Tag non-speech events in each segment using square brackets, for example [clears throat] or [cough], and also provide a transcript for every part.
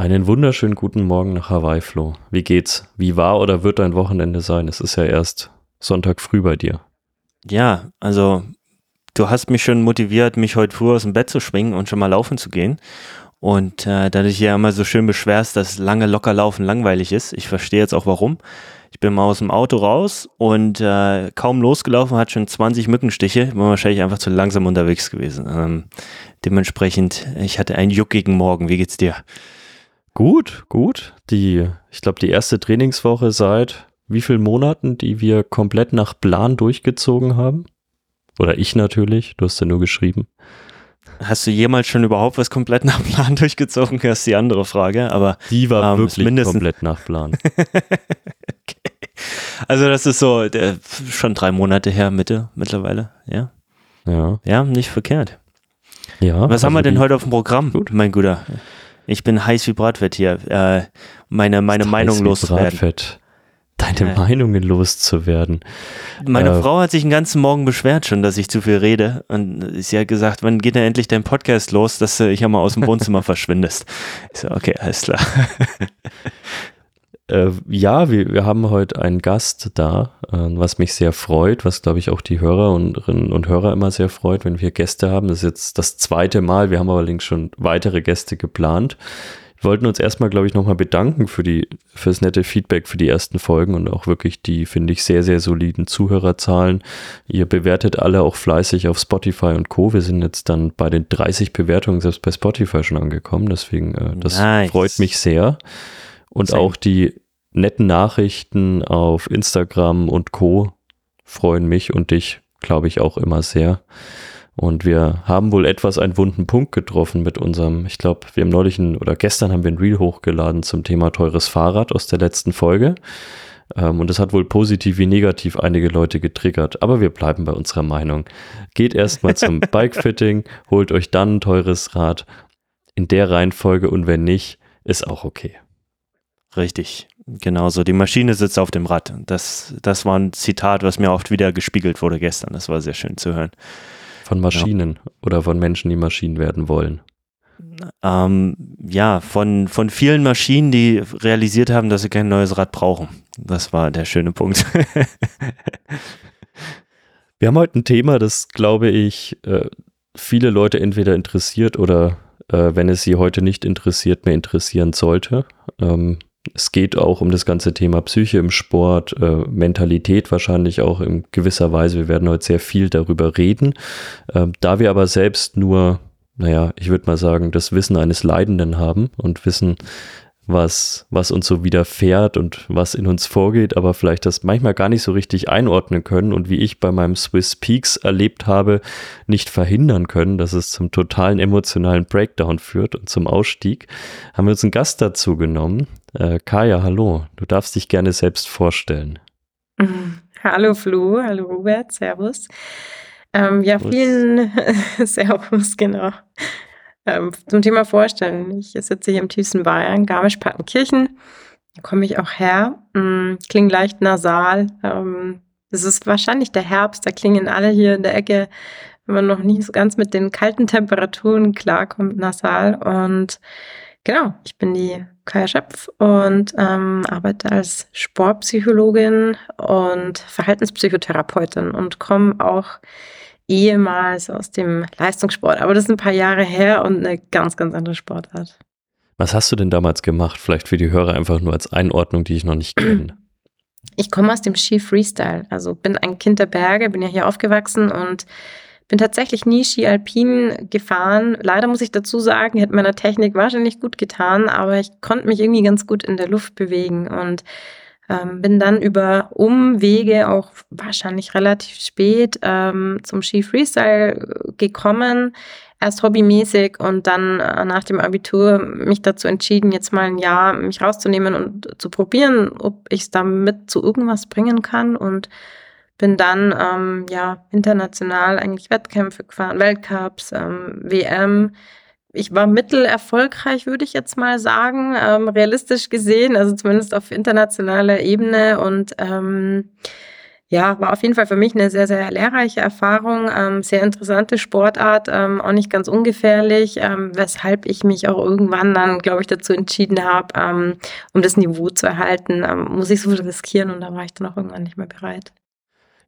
Einen wunderschönen guten Morgen nach Hawaii, Flo. Wie geht's? Wie war oder wird dein Wochenende sein? Es ist ja erst Sonntag früh bei dir. Ja, also du hast mich schon motiviert, mich heute früh aus dem Bett zu schwingen und schon mal laufen zu gehen. Und äh, da du dich ja immer so schön beschwerst, dass lange locker laufen langweilig ist, ich verstehe jetzt auch warum. Ich bin mal aus dem Auto raus und äh, kaum losgelaufen, hat schon 20 Mückenstiche. Ich bin wahrscheinlich einfach zu langsam unterwegs gewesen. Ähm, dementsprechend, ich hatte einen juckigen Morgen. Wie geht's dir? Gut, gut. Die, ich glaube, die erste Trainingswoche seit wie vielen Monaten, die wir komplett nach Plan durchgezogen haben? Oder ich natürlich, du hast ja nur geschrieben. Hast du jemals schon überhaupt was komplett nach Plan [laughs] durchgezogen? Das ist die andere Frage, aber die war ähm, wirklich komplett nach Plan. [laughs] okay. Also das ist so der, schon drei Monate her, Mitte mittlerweile, ja. Ja. Ja, nicht verkehrt. Ja. Was also haben wir denn heute auf dem Programm, Gut. mein Guter? Ich bin heiß wie Bratfett hier. Äh, meine meine Meinung loswerden. Bratfett deine ja. Meinungen loszuwerden. Meine äh, Frau hat sich den ganzen Morgen beschwert schon, dass ich zu viel rede. Und sie hat gesagt, wann geht denn endlich dein Podcast los, dass du ich ja mal aus dem Wohnzimmer [laughs] verschwindest? Ich so, okay, alles klar. [laughs] äh, ja, wir, wir haben heute einen Gast da, äh, was mich sehr freut, was glaube ich auch die Hörerinnen und Hörer immer sehr freut, wenn wir Gäste haben. Das ist jetzt das zweite Mal, wir haben allerdings schon weitere Gäste geplant. Wir wollten uns erstmal, glaube ich, nochmal bedanken für die, fürs nette Feedback für die ersten Folgen und auch wirklich die, finde ich, sehr, sehr soliden Zuhörerzahlen. Ihr bewertet alle auch fleißig auf Spotify und Co. Wir sind jetzt dann bei den 30 Bewertungen selbst bei Spotify schon angekommen. Deswegen, äh, das nice. freut mich sehr. Und sehr. auch die netten Nachrichten auf Instagram und Co. freuen mich und dich, glaube ich, auch immer sehr. Und wir haben wohl etwas einen wunden Punkt getroffen mit unserem, ich glaube, wir haben neulich ein, oder gestern haben wir ein Reel hochgeladen zum Thema teures Fahrrad aus der letzten Folge. Ähm, und das hat wohl positiv wie negativ einige Leute getriggert. Aber wir bleiben bei unserer Meinung. Geht erstmal zum [laughs] Bikefitting, holt euch dann ein teures Rad in der Reihenfolge und wenn nicht, ist auch okay. Richtig, genauso. Die Maschine sitzt auf dem Rad. Das, das war ein Zitat, was mir oft wieder gespiegelt wurde gestern. Das war sehr schön zu hören. Von Maschinen ja. oder von Menschen, die Maschinen werden wollen? Ähm, ja, von, von vielen Maschinen, die realisiert haben, dass sie kein neues Rad brauchen. Das war der schöne Punkt. [laughs] Wir haben heute ein Thema, das, glaube ich, äh, viele Leute entweder interessiert oder, äh, wenn es sie heute nicht interessiert, mehr interessieren sollte. Ähm, es geht auch um das ganze Thema Psyche im Sport, äh, Mentalität wahrscheinlich auch in gewisser Weise. Wir werden heute sehr viel darüber reden. Ähm, da wir aber selbst nur, naja, ich würde mal sagen, das Wissen eines Leidenden haben und wissen, was, was uns so widerfährt und was in uns vorgeht, aber vielleicht das manchmal gar nicht so richtig einordnen können und wie ich bei meinem Swiss Peaks erlebt habe, nicht verhindern können, dass es zum totalen emotionalen Breakdown führt und zum Ausstieg, haben wir uns einen Gast dazu genommen. Äh, Kaya, hallo, du darfst dich gerne selbst vorstellen. [laughs] Hallo Flo, hallo Robert, Servus. Ähm, ja, vielen [laughs] Servus, genau. Ähm, zum Thema Vorstellen. Ich sitze hier im tiefsten Bayern, Garmisch-Partenkirchen. Da komme ich auch her. Hm, klingt leicht nasal. Ähm, es ist wahrscheinlich der Herbst, da klingen alle hier in der Ecke, wenn man noch nicht so ganz mit den kalten Temperaturen klarkommt, nasal. Und genau, ich bin die Kaya Schöpf und ähm, arbeite als Sportpsychologin und Verhaltenspsychotherapeutin und komme auch ehemals aus dem Leistungssport. Aber das ist ein paar Jahre her und eine ganz, ganz andere Sportart. Was hast du denn damals gemacht? Vielleicht für die Hörer einfach nur als Einordnung, die ich noch nicht kenne. [clears throat] Ich komme aus dem Ski Freestyle. Also bin ein Kind der Berge, bin ja hier aufgewachsen und bin tatsächlich nie Ski Alpin gefahren. Leider muss ich dazu sagen, hätte meiner Technik wahrscheinlich gut getan, aber ich konnte mich irgendwie ganz gut in der Luft bewegen und ähm, bin dann über Umwege auch wahrscheinlich relativ spät ähm, zum Ski Freestyle gekommen, erst hobbymäßig und dann äh, nach dem Abitur mich dazu entschieden, jetzt mal ein Jahr mich rauszunehmen und zu probieren, ob ich es damit zu irgendwas bringen kann und bin dann ähm, ja international eigentlich Wettkämpfe gefahren, Weltcups, ähm, WM, ich war mittelerfolgreich, würde ich jetzt mal sagen, ähm, realistisch gesehen, also zumindest auf internationaler Ebene. Und ähm, ja, war auf jeden Fall für mich eine sehr, sehr lehrreiche Erfahrung, ähm, sehr interessante Sportart, ähm, auch nicht ganz ungefährlich, ähm, weshalb ich mich auch irgendwann dann, glaube ich, dazu entschieden habe, ähm, um das Niveau zu erhalten, ähm, muss ich so viel riskieren und da war ich dann auch irgendwann nicht mehr bereit.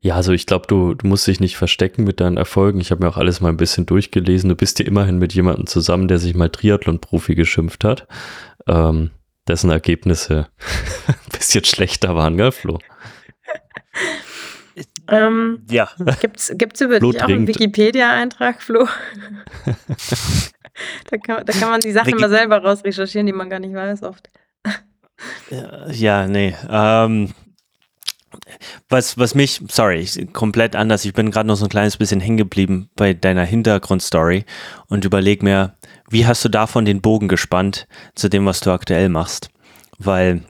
Ja, also ich glaube, du, du musst dich nicht verstecken mit deinen Erfolgen. Ich habe mir auch alles mal ein bisschen durchgelesen. Du bist ja immerhin mit jemandem zusammen, der sich mal Triathlon-Profi geschimpft hat, ähm, dessen Ergebnisse [laughs] ein bisschen schlechter waren, gell, Flo? [laughs] Ähm, ja. Gibt's, gibt's über Flo dich auch einen Wikipedia-Eintrag, Flo? [laughs] da, kann, da kann man die Sachen Wiki immer selber rausrecherchieren, die man gar nicht weiß oft. ja, nee. Ähm, was, was mich, sorry, komplett anders. Ich bin gerade noch so ein kleines bisschen hängen geblieben bei deiner Hintergrundstory und überleg mir, wie hast du davon den Bogen gespannt zu dem, was du aktuell machst? Weil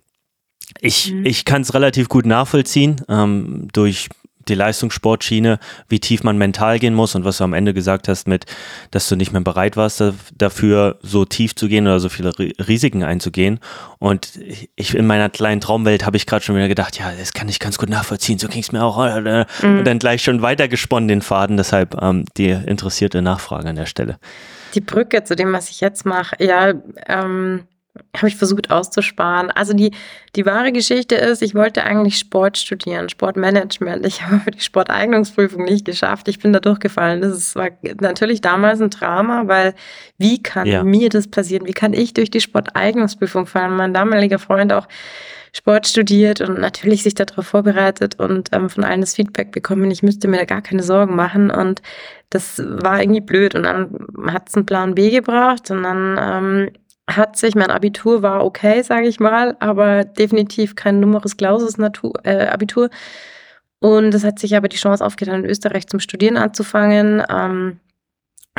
ich, mhm. ich kann es relativ gut nachvollziehen ähm, durch die Leistungssportschiene, wie tief man mental gehen muss und was du am Ende gesagt hast mit, dass du nicht mehr bereit warst dafür, so tief zu gehen oder so viele Risiken einzugehen. Und ich in meiner kleinen Traumwelt habe ich gerade schon wieder gedacht, ja, das kann ich ganz gut nachvollziehen, so ging es mir auch. Mhm. Und dann gleich schon weitergesponnen den Faden, deshalb ähm, die interessierte Nachfrage an der Stelle. Die Brücke zu dem, was ich jetzt mache, ja, ähm, habe ich versucht auszusparen. Also die, die wahre Geschichte ist, ich wollte eigentlich Sport studieren, Sportmanagement. Ich habe die Sporteignungsprüfung nicht geschafft. Ich bin da durchgefallen. Das ist, war natürlich damals ein Drama, weil wie kann ja. mir das passieren? Wie kann ich durch die Sporteignungsprüfung fallen? Mein damaliger Freund auch Sport studiert und natürlich sich darauf vorbereitet und ähm, von allen das Feedback bekommen, ich müsste mir da gar keine Sorgen machen. Und das war irgendwie blöd. Und dann hat es einen Plan B gebraucht und dann ähm, hat sich, mein Abitur war okay, sage ich mal, aber definitiv kein Numerus Clausus äh, Abitur. Und es hat sich aber die Chance aufgetan, in Österreich zum Studieren anzufangen. Ähm,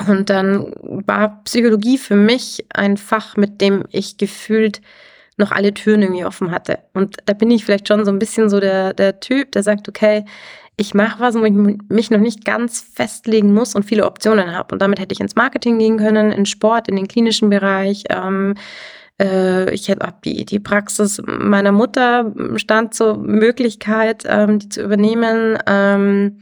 und dann war Psychologie für mich ein Fach, mit dem ich gefühlt noch alle Türen irgendwie offen hatte. Und da bin ich vielleicht schon so ein bisschen so der, der Typ, der sagt, okay, ich mache was, wo ich mich noch nicht ganz festlegen muss und viele Optionen habe. Und damit hätte ich ins Marketing gehen können, in Sport, in den klinischen Bereich. Ähm, äh, ich habe die, die Praxis meiner Mutter stand zur Möglichkeit, ähm, die zu übernehmen. Ähm,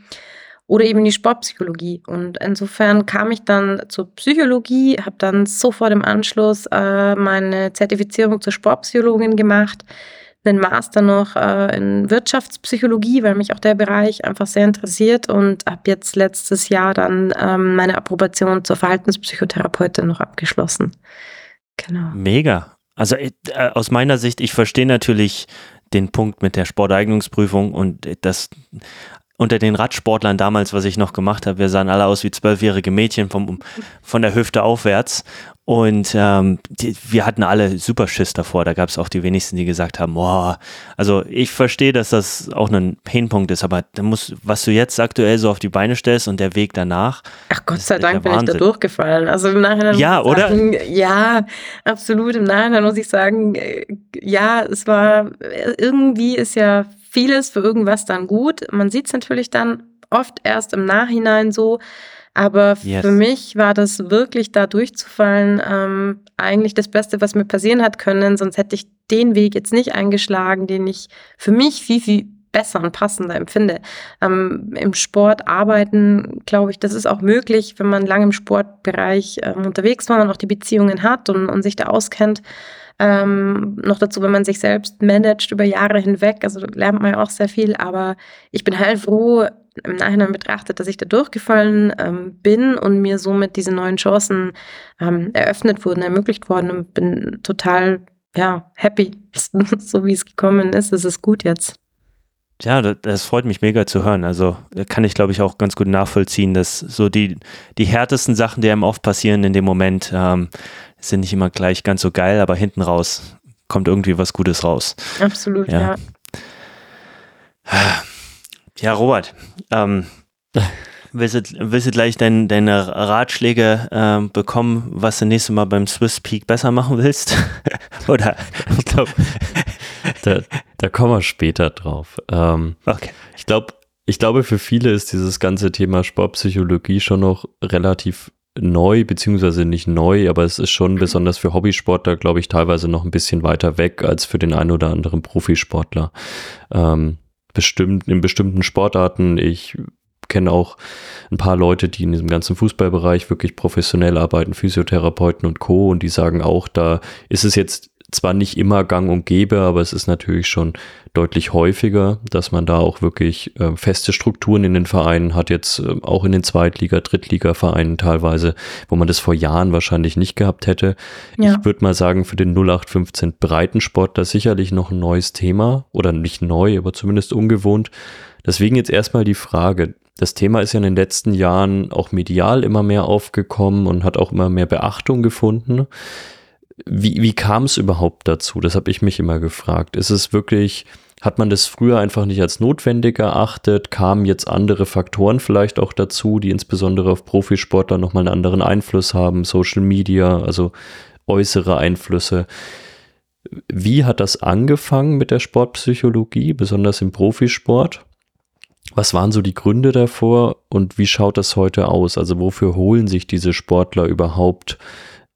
oder eben die Sportpsychologie. Und insofern kam ich dann zur Psychologie, habe dann sofort im Anschluss äh, meine Zertifizierung zur Sportpsychologin gemacht einen Master noch äh, in Wirtschaftspsychologie, weil mich auch der Bereich einfach sehr interessiert und habe jetzt letztes Jahr dann ähm, meine Approbation zur Verhaltenspsychotherapeutin noch abgeschlossen. Genau. Mega. Also äh, aus meiner Sicht, ich verstehe natürlich den Punkt mit der Sporteignungsprüfung und das unter den Radsportlern damals, was ich noch gemacht habe, wir sahen alle aus wie zwölfjährige Mädchen vom, von der Hüfte aufwärts. Und ähm, die, wir hatten alle super Schiss davor. Da gab es auch die wenigsten, die gesagt haben, boah, also ich verstehe, dass das auch ein Painpunkt ist, aber da muss, was du jetzt aktuell so auf die Beine stellst und der Weg danach. Ach Gott sei Dank bin ich da durchgefallen. Also im Nachhinein. Ja, oder? Sagen, ja, absolut. Im Nachhinein muss ich sagen, äh, ja, es war irgendwie ist ja vieles für irgendwas dann gut. Man sieht es natürlich dann oft erst im Nachhinein so. Aber yes. für mich war das wirklich da durchzufallen ähm, eigentlich das Beste, was mir passieren hat können. Sonst hätte ich den Weg jetzt nicht eingeschlagen, den ich für mich viel, viel besser und passender empfinde. Ähm, Im Sport arbeiten, glaube ich, das ist auch möglich, wenn man lange im Sportbereich ähm, unterwegs war und auch die Beziehungen hat und, und sich da auskennt. Ähm, noch dazu, wenn man sich selbst managt über Jahre hinweg, also lernt man ja auch sehr viel, aber ich bin halt froh im Nachhinein betrachtet, dass ich da durchgefallen ähm, bin und mir somit diese neuen Chancen ähm, eröffnet wurden, ermöglicht worden und bin total ja, happy, [laughs] so wie es gekommen ist. Es ist gut jetzt. Ja, das freut mich mega zu hören. Also kann ich, glaube ich, auch ganz gut nachvollziehen, dass so die, die härtesten Sachen, die einem oft passieren in dem Moment, ähm, sind nicht immer gleich ganz so geil, aber hinten raus kommt irgendwie was Gutes raus. Absolut, ja. Ja, ja Robert, ähm, willst, du, willst du gleich dein, deine Ratschläge äh, bekommen, was du nächstes Mal beim Swiss Peak besser machen willst? [laughs] Oder? Ich glaube, da, da kommen wir später drauf. Ähm, okay. Ich glaube, ich glaube, für viele ist dieses ganze Thema Sportpsychologie schon noch relativ neu, beziehungsweise nicht neu, aber es ist schon besonders für Hobbysportler, glaube ich, teilweise noch ein bisschen weiter weg als für den einen oder anderen Profisportler. Ähm, bestimmt, in bestimmten Sportarten. Ich kenne auch ein paar Leute, die in diesem ganzen Fußballbereich wirklich professionell arbeiten, Physiotherapeuten und Co. Und die sagen auch, da ist es jetzt zwar nicht immer gang und gäbe, aber es ist natürlich schon deutlich häufiger, dass man da auch wirklich äh, feste Strukturen in den Vereinen hat, jetzt äh, auch in den Zweitliga-, Drittliga-Vereinen teilweise, wo man das vor Jahren wahrscheinlich nicht gehabt hätte. Ja. Ich würde mal sagen, für den 0815 Breitensport da sicherlich noch ein neues Thema oder nicht neu, aber zumindest ungewohnt. Deswegen jetzt erstmal die Frage, das Thema ist ja in den letzten Jahren auch medial immer mehr aufgekommen und hat auch immer mehr Beachtung gefunden. Wie, wie kam es überhaupt dazu? Das habe ich mich immer gefragt. Ist es wirklich, hat man das früher einfach nicht als notwendig erachtet? Kamen jetzt andere Faktoren vielleicht auch dazu, die insbesondere auf Profisportler nochmal einen anderen Einfluss haben? Social Media, also äußere Einflüsse. Wie hat das angefangen mit der Sportpsychologie, besonders im Profisport? Was waren so die Gründe davor und wie schaut das heute aus? Also wofür holen sich diese Sportler überhaupt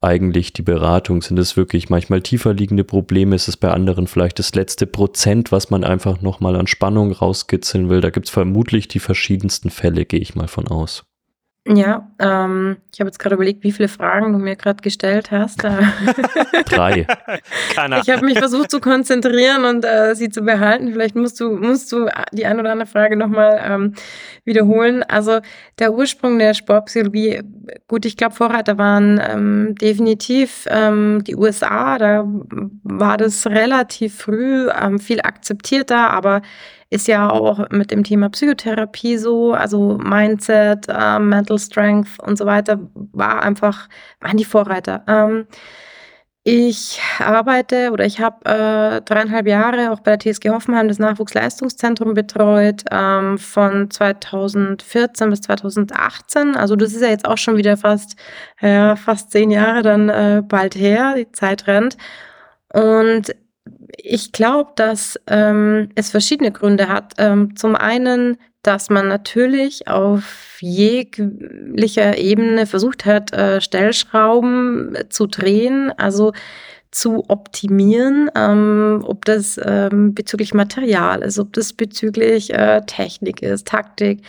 eigentlich die Beratung? Sind es wirklich manchmal tiefer liegende Probleme? Ist es bei anderen vielleicht das letzte Prozent, was man einfach nochmal an Spannung rauskitzeln will? Da gibt es vermutlich die verschiedensten Fälle, gehe ich mal von aus. Ja, ähm, ich habe jetzt gerade überlegt, wie viele Fragen du mir gerade gestellt hast. [laughs] Drei. Keiner. Ich habe mich versucht zu konzentrieren und äh, sie zu behalten. Vielleicht musst du, musst du die eine oder andere Frage nochmal ähm, wiederholen. Also der Ursprung der Sportpsychologie, gut, ich glaube, Vorreiter waren ähm, definitiv ähm, die USA. Da war das relativ früh ähm, viel akzeptierter, aber ist ja auch mit dem Thema Psychotherapie so, also Mindset, äh, Mental Strength und so weiter, war einfach, waren die Vorreiter. Ähm, ich arbeite oder ich habe äh, dreieinhalb Jahre auch bei der TSG Hoffenheim das Nachwuchsleistungszentrum betreut, ähm, von 2014 bis 2018. Also das ist ja jetzt auch schon wieder fast, äh, fast zehn Jahre dann äh, bald her, die Zeit rennt. Und ich glaube, dass ähm, es verschiedene Gründe hat. Ähm, zum einen, dass man natürlich auf jeglicher Ebene versucht hat, äh, Stellschrauben zu drehen, also zu optimieren, ähm, ob das ähm, bezüglich Material ist, ob das bezüglich äh, Technik ist, Taktik,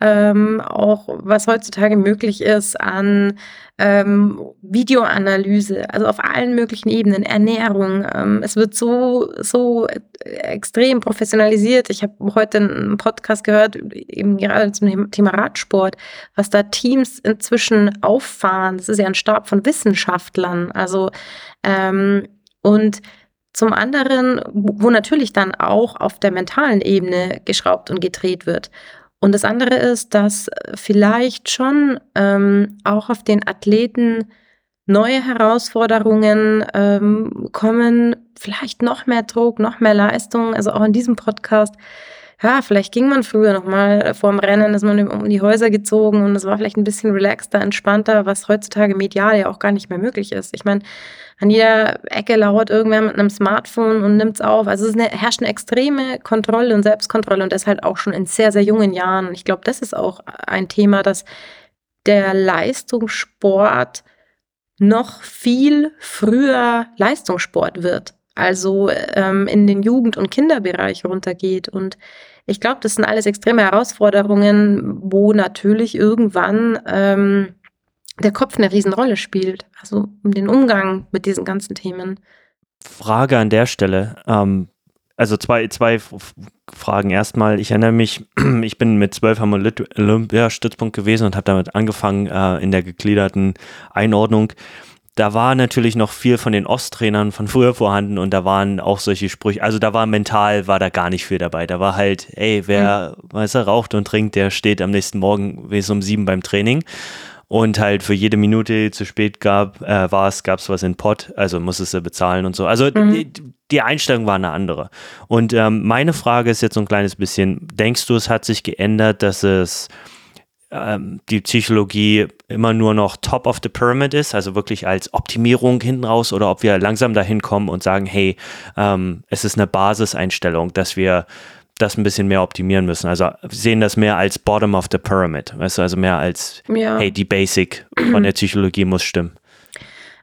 ähm, auch was heutzutage möglich ist an ähm, Videoanalyse, also auf allen möglichen Ebenen, Ernährung. Ähm, es wird so, so extrem professionalisiert. Ich habe heute einen Podcast gehört, eben gerade zum Thema Radsport, was da Teams inzwischen auffahren. Das ist ja ein Stab von Wissenschaftlern. Also ähm, und zum anderen, wo natürlich dann auch auf der mentalen Ebene geschraubt und gedreht wird. Und das andere ist, dass vielleicht schon ähm, auch auf den Athleten neue Herausforderungen ähm, kommen, vielleicht noch mehr Druck, noch mehr Leistung. Also auch in diesem Podcast, ja, vielleicht ging man früher noch mal vorm Rennen, ist man um die Häuser gezogen und es war vielleicht ein bisschen relaxter, entspannter, was heutzutage medial ja auch gar nicht mehr möglich ist. Ich meine, an jeder Ecke lauert irgendwer mit einem Smartphone und nimmt es auf. Also es eine, herrscht eine extreme Kontrolle und Selbstkontrolle und das halt auch schon in sehr, sehr jungen Jahren. Ich glaube, das ist auch ein Thema, dass der Leistungssport noch viel früher Leistungssport wird. Also ähm, in den Jugend- und Kinderbereich runtergeht. Und ich glaube, das sind alles extreme Herausforderungen, wo natürlich irgendwann ähm, der Kopf eine Riesenrolle spielt. Also um den Umgang mit diesen ganzen Themen. Frage an der Stelle. Ähm, also zwei, zwei Fragen. Erstmal, ich erinnere mich, [clears throat] ich bin mit zwölf am Olympiastützpunkt gewesen und habe damit angefangen äh, in der gegliederten Einordnung. Da war natürlich noch viel von den Osttrainern von früher vorhanden und da waren auch solche Sprüche, also da war mental, war da gar nicht viel dabei. Da war halt, ey, wer, mhm. weißt du, raucht und trinkt, der steht am nächsten Morgen bis um sieben beim Training und halt für jede Minute, die zu spät gab, äh, war es, gab es was in Pot, also musstest du bezahlen und so. Also mhm. die, die, Einstellung war eine andere. Und ähm, meine Frage ist jetzt so ein kleines bisschen, denkst du, es hat sich geändert, dass es ähm, die Psychologie immer nur noch top of the pyramid ist, also wirklich als Optimierung hinten raus, oder ob wir langsam dahin kommen und sagen, hey, ähm, es ist eine Basiseinstellung, dass wir das ein bisschen mehr optimieren müssen. Also sehen das mehr als Bottom of the Pyramid, weißt du, also mehr als, ja. hey, die Basic von der [clears throat] Psychologie muss stimmen.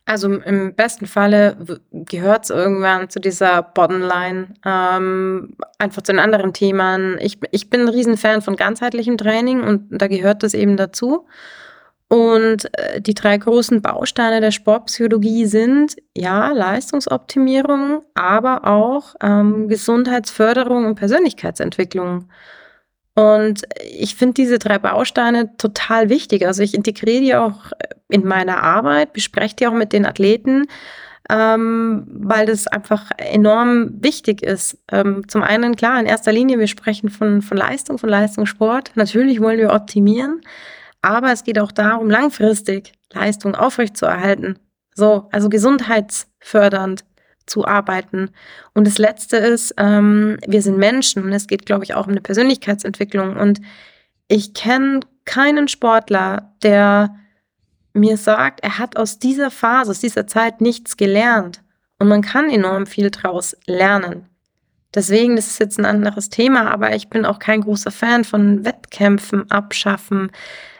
Also im besten Falle gehört es irgendwann zu dieser Bottomline, ähm, einfach zu den anderen Themen. Ich, ich bin ein Riesenfan von ganzheitlichem Training und da gehört das eben dazu. Und äh, die drei großen Bausteine der Sportpsychologie sind ja Leistungsoptimierung, aber auch ähm, Gesundheitsförderung und Persönlichkeitsentwicklung. Und ich finde diese drei Bausteine total wichtig. Also ich integriere die auch in meiner Arbeit, bespreche die auch mit den Athleten, ähm, weil das einfach enorm wichtig ist. Ähm, zum einen, klar, in erster Linie, wir sprechen von, von Leistung, von Leistungssport. Natürlich wollen wir optimieren, aber es geht auch darum, langfristig Leistung aufrechtzuerhalten. So, also gesundheitsfördernd zu arbeiten. Und das Letzte ist, ähm, wir sind Menschen und es geht, glaube ich, auch um eine Persönlichkeitsentwicklung. Und ich kenne keinen Sportler, der mir sagt, er hat aus dieser Phase, aus dieser Zeit nichts gelernt. Und man kann enorm viel daraus lernen. Deswegen, das ist jetzt ein anderes Thema, aber ich bin auch kein großer Fan von Wettkämpfen abschaffen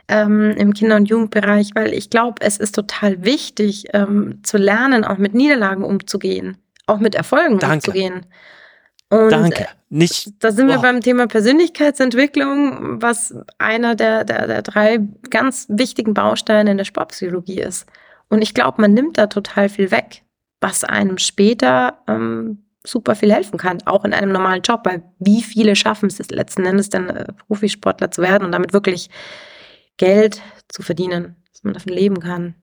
ähm, im Kinder- und Jugendbereich, weil ich glaube, es ist total wichtig ähm, zu lernen, auch mit Niederlagen umzugehen, auch mit Erfolgen Danke. umzugehen. Und Danke. Nicht, da sind wir oh. beim Thema Persönlichkeitsentwicklung, was einer der, der, der drei ganz wichtigen Bausteine in der Sportpsychologie ist. Und ich glaube, man nimmt da total viel weg, was einem später ähm, super viel helfen kann, auch in einem normalen Job, weil wie viele schaffen es letzten Endes denn äh, Profisportler zu werden und damit wirklich Geld zu verdienen, dass man davon leben kann.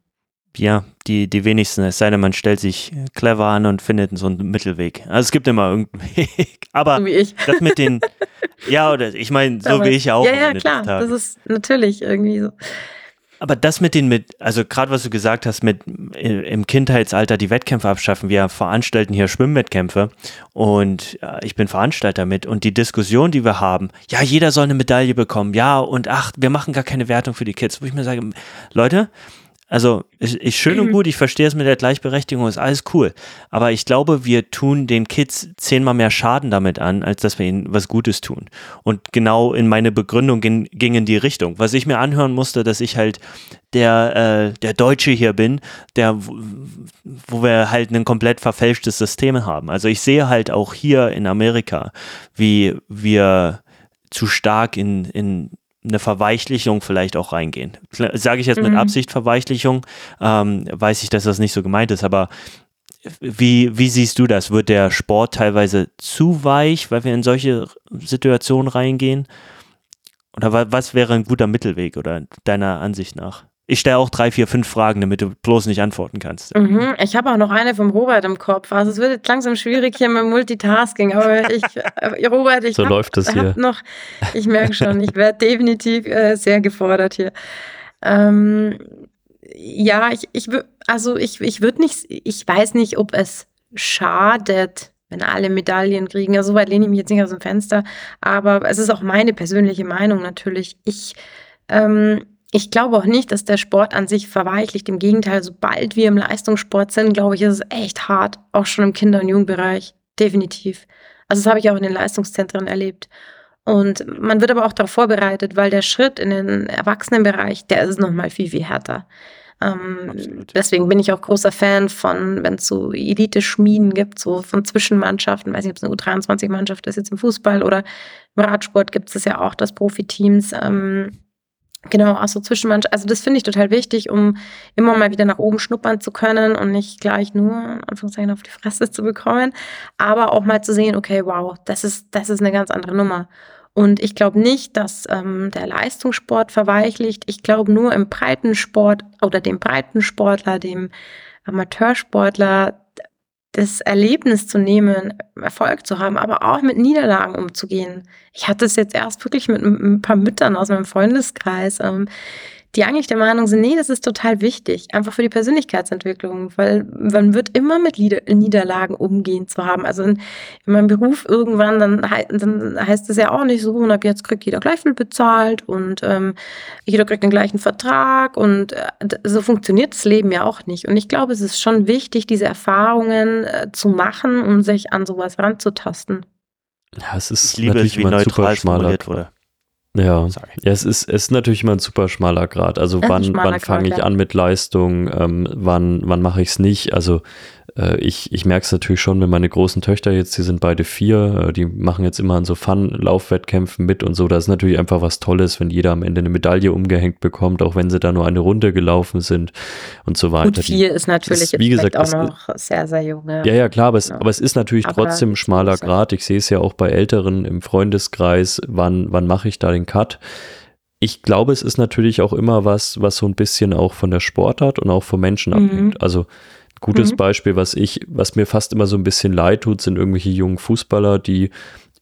Ja, die, die wenigsten, es sei denn, man stellt sich clever an und findet so einen Mittelweg. Also es gibt immer irgendeinen [laughs] Weg. Aber so wie ich. das mit den, [laughs] ja, oder ich meine, so wie ich auch. Ja, ja, klar, das ist natürlich irgendwie so. Aber das mit den, mit, also gerade was du gesagt hast, mit im Kindheitsalter die Wettkämpfe abschaffen. Wir veranstalten hier Schwimmwettkämpfe und äh, ich bin Veranstalter mit. Und die Diskussion, die wir haben, ja, jeder soll eine Medaille bekommen, ja, und ach, wir machen gar keine Wertung für die Kids, wo ich mir sage, Leute, also ist, ist schön und mhm. gut, ich verstehe es mit der Gleichberechtigung, ist alles cool. Aber ich glaube, wir tun den Kids zehnmal mehr Schaden damit an, als dass wir ihnen was Gutes tun. Und genau in meine Begründung ging, ging in die Richtung. Was ich mir anhören musste, dass ich halt der, äh, der Deutsche hier bin, der, wo wir halt ein komplett verfälschtes System haben. Also ich sehe halt auch hier in Amerika, wie wir zu stark in, in eine Verweichlichung vielleicht auch reingehen. Sage ich jetzt mit mhm. Absicht Verweichlichung, ähm, weiß ich, dass das nicht so gemeint ist, aber wie, wie siehst du das? Wird der Sport teilweise zu weich, weil wir in solche Situationen reingehen? Oder was wäre ein guter Mittelweg oder deiner Ansicht nach? Ich stelle auch drei, vier, fünf Fragen, damit du bloß nicht antworten kannst. Mhm, ich habe auch noch eine vom Robert im Kopf. Also es wird jetzt langsam schwierig hier mit Multitasking, aber ich, äh, Robert, ich so hab, läuft das hier. noch, ich merke schon, ich werde definitiv äh, sehr gefordert hier. Ähm, ja, ich, ich also ich, ich würde nicht, ich weiß nicht, ob es schadet, wenn alle Medaillen kriegen. Ja, so weit lehne ich mich jetzt nicht aus dem Fenster, aber es ist auch meine persönliche Meinung natürlich. Ich ähm, ich glaube auch nicht, dass der Sport an sich verweichlicht. Im Gegenteil, sobald wir im Leistungssport sind, glaube ich, ist es echt hart, auch schon im Kinder- und Jugendbereich. Definitiv. Also das habe ich auch in den Leistungszentren erlebt. Und man wird aber auch darauf vorbereitet, weil der Schritt in den Erwachsenenbereich, der ist nochmal viel, viel härter. Ähm, deswegen bin ich auch großer Fan von, wenn es so Elite-Schmieden gibt, so von Zwischenmannschaften, weiß nicht, ob es eine U23-Mannschaft ist jetzt im Fußball oder im Radsport gibt es ja auch, dass Profiteams ähm, Genau, auch so Zwischenmensch. Also das finde ich total wichtig, um immer mal wieder nach oben schnuppern zu können und nicht gleich nur, Anführungszeichen, auf die Fresse [laughs] zu bekommen. Aber auch mal zu sehen, okay, wow, das ist, das ist eine ganz andere Nummer. Und ich glaube nicht, dass ähm, der Leistungssport verweichlicht. Ich glaube nur im Breitensport oder dem Breitensportler, dem Amateursportler, das Erlebnis zu nehmen, Erfolg zu haben, aber auch mit Niederlagen umzugehen. Ich hatte es jetzt erst wirklich mit ein paar Müttern aus meinem Freundeskreis. Ähm, die eigentlich der Meinung sind, nee, das ist total wichtig, einfach für die Persönlichkeitsentwicklung, weil man wird immer mit Niederlagen umgehen zu haben. Also in, in meinem Beruf irgendwann, dann, dann heißt es ja auch nicht so, und ab jetzt kriegt jeder gleich viel bezahlt und ähm, jeder kriegt den gleichen Vertrag und äh, so funktioniert das Leben ja auch nicht. Und ich glaube, es ist schon wichtig, diese Erfahrungen äh, zu machen, um sich an sowas ranzutasten. Ja, es ist ich liebe es, wie neutral formuliert wurde. Ja, Sorry. ja es, ist, es ist natürlich immer ein super schmaler Grad. Also wann, wann fange ich an mit Leistung, ähm, wann, wann mache ich es nicht? Also ich, ich merke es natürlich schon, wenn meine großen Töchter jetzt, die sind beide vier, äh, die machen jetzt immer an so Fun-Laufwettkämpfen mit und so. Das ist natürlich einfach was Tolles, wenn jeder am Ende eine Medaille umgehängt bekommt, auch wenn sie da nur eine Runde gelaufen sind und so weiter. Und vier ist natürlich ist, wie gesagt, auch noch sehr, sehr jung. Ja, ja, klar, aber es, ja. aber es ist natürlich aber trotzdem ein schmaler Grad. Ich sehe es ja auch bei Älteren im Freundeskreis, wann, wann mache ich da den Cut? ich glaube, es ist natürlich auch immer was, was so ein bisschen auch von der Sportart und auch vom Menschen mhm. abhängt. Also Gutes mhm. Beispiel, was ich, was mir fast immer so ein bisschen leid tut, sind irgendwelche jungen Fußballer, die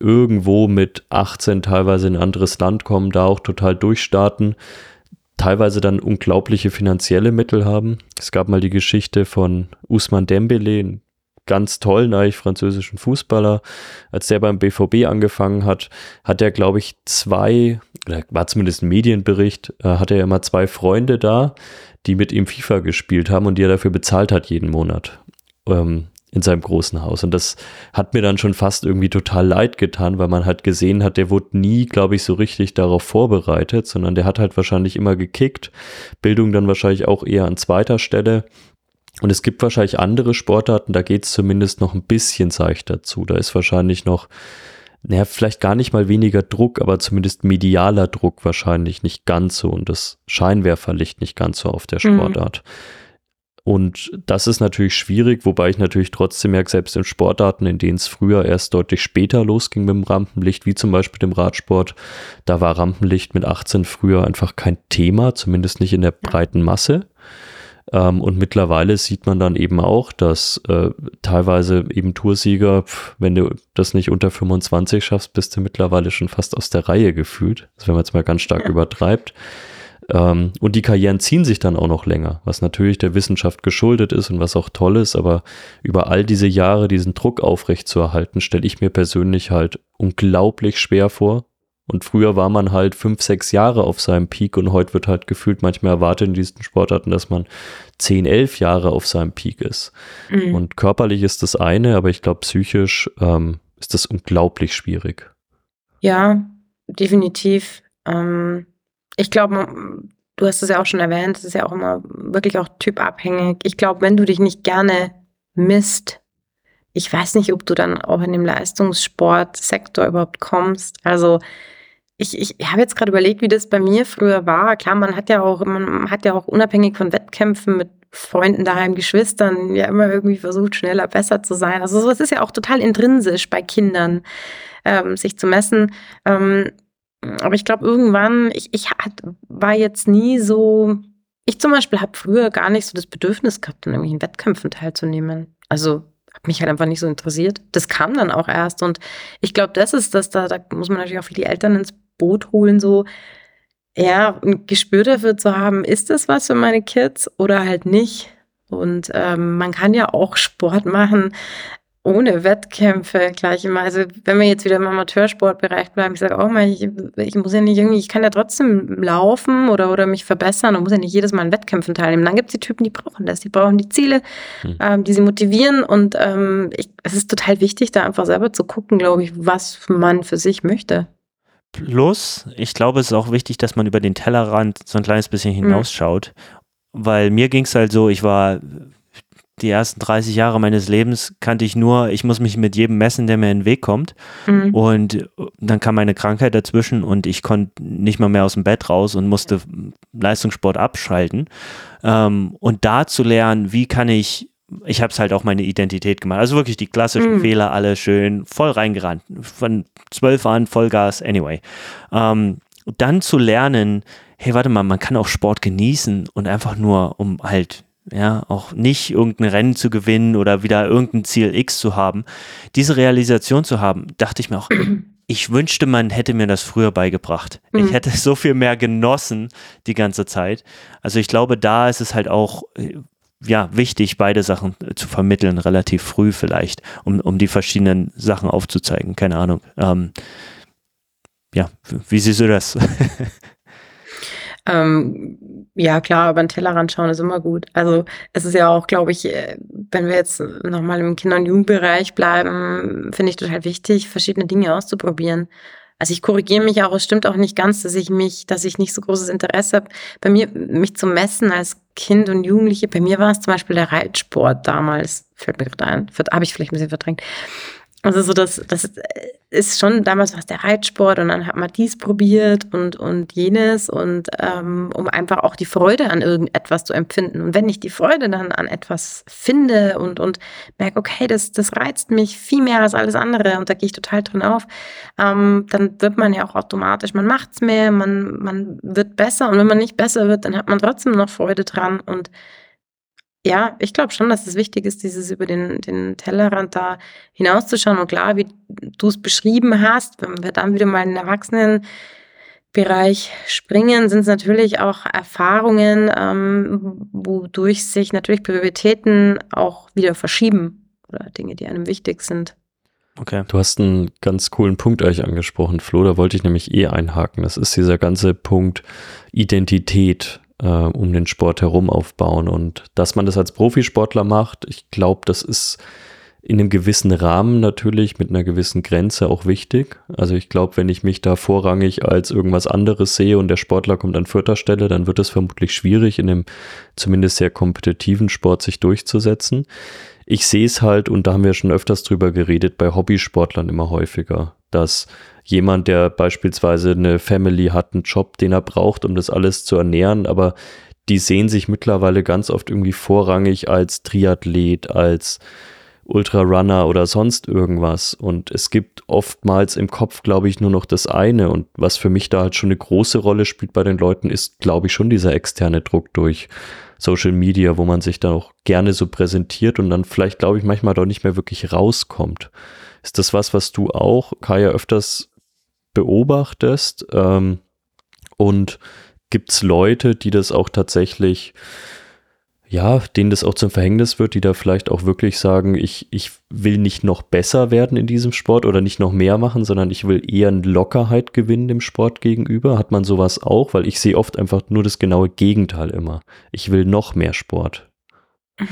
irgendwo mit 18 teilweise in ein anderes Land kommen, da auch total durchstarten, teilweise dann unglaubliche finanzielle Mittel haben. Es gab mal die Geschichte von Usman Dembele, einen ganz tollen eigentlich französischen Fußballer. Als der beim BVB angefangen hat, hat er, glaube ich, zwei, war zumindest ein Medienbericht, äh, hatte er immer zwei Freunde da, die mit ihm FIFA gespielt haben und die er dafür bezahlt hat jeden Monat ähm, in seinem großen Haus. Und das hat mir dann schon fast irgendwie total leid getan, weil man halt gesehen hat, der wurde nie, glaube ich, so richtig darauf vorbereitet, sondern der hat halt wahrscheinlich immer gekickt. Bildung dann wahrscheinlich auch eher an zweiter Stelle. Und es gibt wahrscheinlich andere Sportarten, da geht es zumindest noch ein bisschen seichter zu. Da ist wahrscheinlich noch naja, vielleicht gar nicht mal weniger Druck, aber zumindest medialer Druck wahrscheinlich nicht ganz so und das Scheinwerferlicht nicht ganz so auf der mhm. Sportart. Mhm. Und das ist natürlich schwierig, wobei ich natürlich trotzdem merke, selbst in Sportarten, in denen es früher erst deutlich später losging mit dem Rampenlicht, wie zum Beispiel dem Radsport, da war Rampenlicht mit 18 früher einfach kein Thema, zumindest nicht in der breiten Masse. Ähm, und mittlerweile sieht man dann eben auch, dass äh, teilweise eben Toursieger, pf, wenn du das nicht unter 25 schaffst, bist du mittlerweile schon fast aus der Reihe gefühlt. Also wenn man jetzt mal ganz stark ja. übertreibt. Ähm, und die Karrieren ziehen sich dann auch noch länger, was natürlich der Wissenschaft geschuldet ist und was auch toll ist. Aber über all diese Jahre diesen Druck aufrechtzuerhalten, stelle ich mir persönlich halt unglaublich schwer vor. Und früher war man halt fünf, sechs Jahre auf seinem Peak und heute wird halt gefühlt manchmal erwartet in diesen Sportarten, dass man zehn, elf Jahre auf seinem Peak ist. Mhm. Und körperlich ist das eine, aber ich glaube, psychisch ähm, ist das unglaublich schwierig. Ja, definitiv. Ähm, ich glaube, du hast es ja auch schon erwähnt, es ist ja auch immer wirklich auch typabhängig. Ich glaube, wenn du dich nicht gerne misst, ich weiß nicht, ob du dann auch in dem Leistungssportsektor überhaupt kommst. Also ich, ich habe jetzt gerade überlegt, wie das bei mir früher war. Klar, man hat ja auch, man hat ja auch unabhängig von Wettkämpfen mit Freunden daheim, Geschwistern, ja immer irgendwie versucht, schneller, besser zu sein. Also es ist ja auch total intrinsisch bei Kindern, ähm, sich zu messen. Ähm, aber ich glaube, irgendwann, ich, ich hat, war jetzt nie so, ich zum Beispiel habe früher gar nicht so das Bedürfnis gehabt, in irgendwelchen Wettkämpfen teilzunehmen. Also hat mich halt einfach nicht so interessiert. Das kam dann auch erst. Und ich glaube, das ist das, da, da muss man natürlich auch für die Eltern ins Boot holen, so ja, ein Gespür dafür zu haben, ist das was für meine Kids oder halt nicht. Und ähm, man kann ja auch Sport machen, ohne Wettkämpfe gleich immer. Also wenn wir jetzt wieder im Amateursportbereich bleiben, ich sage auch mal, ich, ich, muss ja nicht irgendwie, ich kann ja trotzdem laufen oder, oder mich verbessern und muss ja nicht jedes Mal in Wettkämpfen teilnehmen. Dann gibt es die Typen, die brauchen das, die brauchen die Ziele, hm. ähm, die sie motivieren und ähm, ich, es ist total wichtig, da einfach selber zu gucken, glaube ich, was man für sich möchte. Plus, ich glaube, es ist auch wichtig, dass man über den Tellerrand so ein kleines bisschen hm. hinausschaut. Mhm. Weil mir ging es halt so, ich war die ersten 30 Jahre meines Lebens kannte ich nur, ich muss mich mit jedem messen, der mir in den Weg kommt. Mhm. Und dann kam meine Krankheit dazwischen und ich konnte nicht mal mehr aus dem Bett raus und musste Leistungssport abschalten. Ähm, und da zu lernen, wie kann ich ich habe es halt auch meine Identität gemacht. Also wirklich die klassischen mhm. Fehler, alle schön voll reingerannt. Von zwölf an Vollgas, anyway. Ähm, dann zu lernen, hey, warte mal, man kann auch Sport genießen und einfach nur, um halt ja, auch nicht irgendein Rennen zu gewinnen oder wieder irgendein Ziel X zu haben, diese Realisation zu haben, dachte ich mir auch, [clears throat] ich wünschte, man hätte mir das früher beigebracht. Mhm. Ich hätte so viel mehr genossen die ganze Zeit. Also ich glaube, da ist es halt auch äh, ja, wichtig, beide Sachen zu vermitteln, relativ früh vielleicht, um, um die verschiedenen Sachen aufzuzeigen. Keine Ahnung. Ähm, ja, wie siehst du das? [laughs] Ähm, ja, klar, über den Tellerrand schauen ist immer gut. Also es ist ja auch, glaube ich, äh, wenn wir jetzt nochmal im Kinder- und Jugendbereich bleiben, finde ich total wichtig, verschiedene Dinge auszuprobieren. Also ich korrigiere mich auch, es stimmt auch nicht ganz, dass ich mich, dass ich nicht so großes Interesse habe, bei mir, mich zu messen als Kind und Jugendliche. Bei mir war es zum Beispiel der Reitsport damals, fällt mir gerade ein, habe ich vielleicht ein bisschen verdrängt. Also so das, das ist schon, damals war es der Reitsport und dann hat man dies probiert und, und jenes und ähm, um einfach auch die Freude an irgendetwas zu empfinden. Und wenn ich die Freude dann an etwas finde und, und merke, okay, das, das reizt mich viel mehr als alles andere und da gehe ich total drin auf, ähm, dann wird man ja auch automatisch, man macht's mehr, man, man wird besser und wenn man nicht besser wird, dann hat man trotzdem noch Freude dran und ja, ich glaube schon, dass es wichtig ist, dieses über den, den Tellerrand da hinauszuschauen. Und klar, wie du es beschrieben hast, wenn wir dann wieder mal in den Erwachsenenbereich springen, sind es natürlich auch Erfahrungen, ähm, wodurch sich natürlich Prioritäten auch wieder verschieben oder Dinge, die einem wichtig sind. Okay. Du hast einen ganz coolen Punkt euch angesprochen, Flo, da wollte ich nämlich eh einhaken. Das ist dieser ganze Punkt Identität äh, um den Sport herum aufbauen. Und dass man das als Profisportler macht, ich glaube, das ist in einem gewissen Rahmen natürlich mit einer gewissen Grenze auch wichtig. Also ich glaube, wenn ich mich da vorrangig als irgendwas anderes sehe und der Sportler kommt an vierter Stelle, dann wird es vermutlich schwierig, in einem zumindest sehr kompetitiven Sport sich durchzusetzen. Ich sehe es halt, und da haben wir schon öfters drüber geredet, bei Hobbysportlern immer häufiger, dass jemand, der beispielsweise eine Family hat, einen Job, den er braucht, um das alles zu ernähren, aber die sehen sich mittlerweile ganz oft irgendwie vorrangig als Triathlet, als Ultrarunner oder sonst irgendwas. Und es gibt oftmals im Kopf, glaube ich, nur noch das eine. Und was für mich da halt schon eine große Rolle spielt bei den Leuten, ist, glaube ich, schon dieser externe Druck durch Social Media, wo man sich dann auch gerne so präsentiert und dann vielleicht, glaube ich, manchmal doch nicht mehr wirklich rauskommt. Ist das was, was du auch, Kaya, öfters beobachtest? Ähm, und gibt es Leute, die das auch tatsächlich, ja, denen das auch zum Verhängnis wird, die da vielleicht auch wirklich sagen, ich, ich will nicht noch besser werden in diesem Sport oder nicht noch mehr machen, sondern ich will eher eine Lockerheit gewinnen dem Sport gegenüber? Hat man sowas auch? Weil ich sehe oft einfach nur das genaue Gegenteil immer. Ich will noch mehr Sport. [laughs]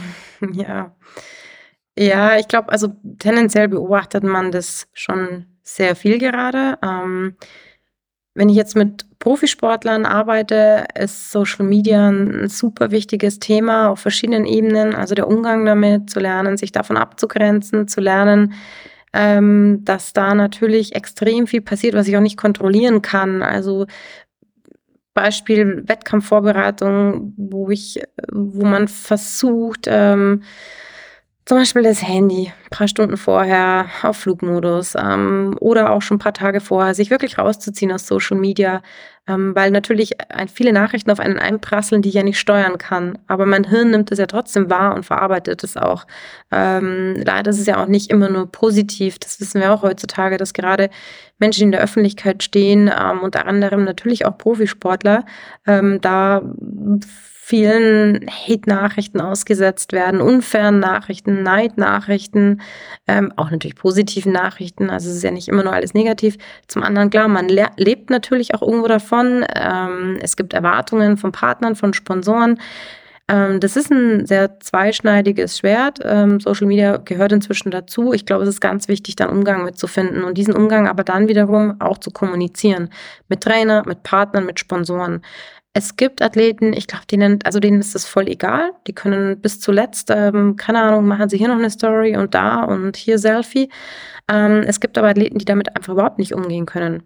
Ja. Ja, ich glaube, also tendenziell beobachtet man das schon sehr viel gerade. Ähm, wenn ich jetzt mit Profisportlern arbeite, ist Social Media ein super wichtiges Thema auf verschiedenen Ebenen. Also der Umgang damit, zu lernen, sich davon abzugrenzen, zu lernen, ähm, dass da natürlich extrem viel passiert, was ich auch nicht kontrollieren kann. Also Beispiel Wettkampfvorbereitung, wo ich, wo man versucht, ähm, zum Beispiel das Handy ein paar Stunden vorher auf Flugmodus ähm, oder auch schon ein paar Tage vorher, sich wirklich rauszuziehen aus Social Media, ähm, weil natürlich viele Nachrichten auf einen einprasseln, die ich ja nicht steuern kann. Aber mein Hirn nimmt es ja trotzdem wahr und verarbeitet es auch. Ähm, leider ist es ja auch nicht immer nur positiv. Das wissen wir auch heutzutage, dass gerade Menschen, die in der Öffentlichkeit stehen, ähm, unter anderem natürlich auch Profisportler, ähm, da vielen Hate-Nachrichten ausgesetzt werden, unfairen Nachrichten, Neid-Nachrichten, ähm, auch natürlich positiven Nachrichten. Also es ist ja nicht immer nur alles negativ. Zum anderen, klar, man lebt natürlich auch irgendwo davon. Ähm, es gibt Erwartungen von Partnern, von Sponsoren. Ähm, das ist ein sehr zweischneidiges Schwert. Ähm, Social Media gehört inzwischen dazu. Ich glaube, es ist ganz wichtig, da einen Umgang mitzufinden und diesen Umgang aber dann wiederum auch zu kommunizieren. Mit Trainer, mit Partnern, mit Sponsoren. Es gibt Athleten, ich glaube, denen, also denen ist das voll egal. Die können bis zuletzt, ähm, keine Ahnung, machen sie hier noch eine Story und da und hier Selfie. Ähm, es gibt aber Athleten, die damit einfach überhaupt nicht umgehen können.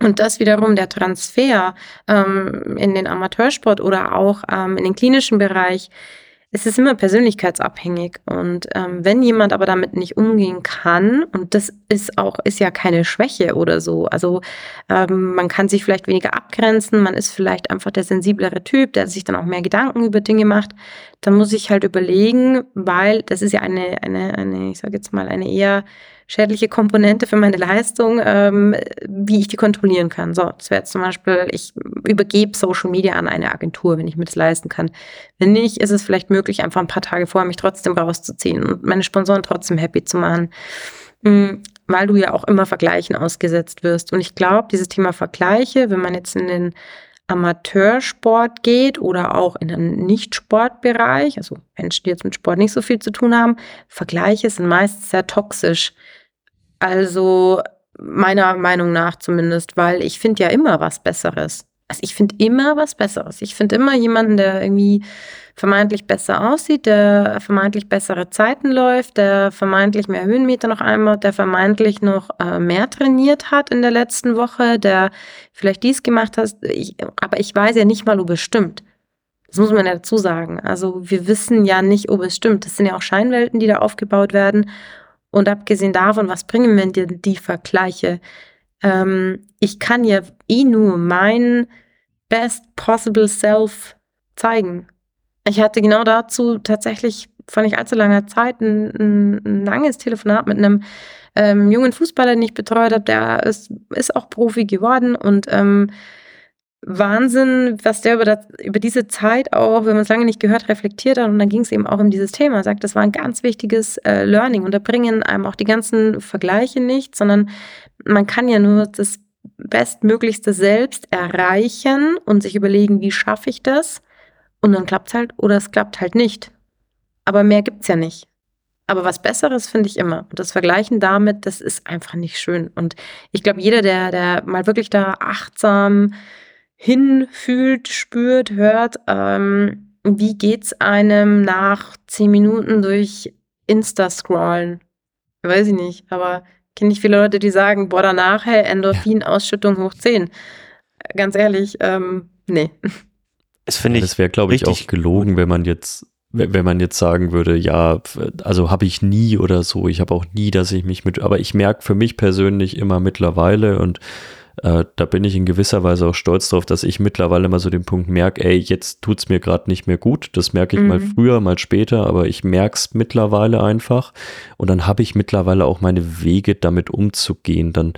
Und das wiederum der Transfer ähm, in den Amateursport oder auch ähm, in den klinischen Bereich es ist immer persönlichkeitsabhängig. Und ähm, wenn jemand aber damit nicht umgehen kann, und das ist auch, ist ja keine Schwäche oder so. Also ähm, man kann sich vielleicht weniger abgrenzen, man ist vielleicht einfach der sensiblere Typ, der sich dann auch mehr Gedanken über Dinge macht, dann muss ich halt überlegen, weil das ist ja eine, eine, eine, ich sage jetzt mal, eine eher schädliche Komponente für meine Leistung, ähm, wie ich die kontrollieren kann. So, das wäre zum Beispiel, ich übergebe Social Media an eine Agentur, wenn ich mir das leisten kann. Wenn nicht, ist es vielleicht möglich, einfach ein paar Tage vorher mich trotzdem rauszuziehen und meine Sponsoren trotzdem happy zu machen. Mhm weil du ja auch immer Vergleichen ausgesetzt wirst. Und ich glaube, dieses Thema Vergleiche, wenn man jetzt in den Amateursport geht oder auch in den Nicht-Sportbereich, also Menschen, die jetzt mit Sport nicht so viel zu tun haben, Vergleiche sind meist sehr toxisch. Also meiner Meinung nach zumindest, weil ich finde ja immer was Besseres. Also ich finde immer was Besseres. Ich finde immer jemanden, der irgendwie vermeintlich besser aussieht, der vermeintlich bessere Zeiten läuft, der vermeintlich mehr Höhenmeter noch einmal, der vermeintlich noch äh, mehr trainiert hat in der letzten Woche, der vielleicht dies gemacht hat. Ich, aber ich weiß ja nicht mal, ob es stimmt. Das muss man ja dazu sagen. Also wir wissen ja nicht, ob es stimmt. Das sind ja auch Scheinwelten, die da aufgebaut werden. Und abgesehen davon, was bringen mir denn die Vergleiche? Ähm, ich kann ja eh nur mein best possible self zeigen. Ich hatte genau dazu tatsächlich vor nicht allzu langer Zeit ein, ein, langes Telefonat mit einem ähm, jungen Fußballer, den ich betreut habe. Der ist, ist auch Profi geworden und ähm, Wahnsinn, was der über, das, über diese Zeit auch, wenn man es lange nicht gehört, reflektiert hat. Und dann ging es eben auch um dieses Thema. Er sagt, das war ein ganz wichtiges äh, Learning. Und da bringen einem auch die ganzen Vergleiche nicht, sondern man kann ja nur das Bestmöglichste selbst erreichen und sich überlegen, wie schaffe ich das? Und dann klappt es halt oder es klappt halt nicht. Aber mehr gibt es ja nicht. Aber was Besseres finde ich immer. Und das Vergleichen damit, das ist einfach nicht schön. Und ich glaube, jeder, der, der mal wirklich da achtsam hinfühlt, spürt, hört, ähm, wie geht's einem nach zehn Minuten durch Insta scrollen? Weiß ich nicht, aber kenne ich viele Leute, die sagen, boah, danach, hey, Endorphinausschüttung hoch 10. Ganz ehrlich, ähm, nee. [laughs] Das finde ich. Das wäre, glaube ich, auch gelogen, gut. wenn man jetzt, wenn man jetzt sagen würde, ja, also habe ich nie oder so. Ich habe auch nie, dass ich mich mit, aber ich merke für mich persönlich immer mittlerweile und äh, da bin ich in gewisser Weise auch stolz drauf, dass ich mittlerweile mal so den Punkt merke, ey, jetzt tut es mir gerade nicht mehr gut. Das merke ich mhm. mal früher, mal später, aber ich merke es mittlerweile einfach. Und dann habe ich mittlerweile auch meine Wege, damit umzugehen. Dann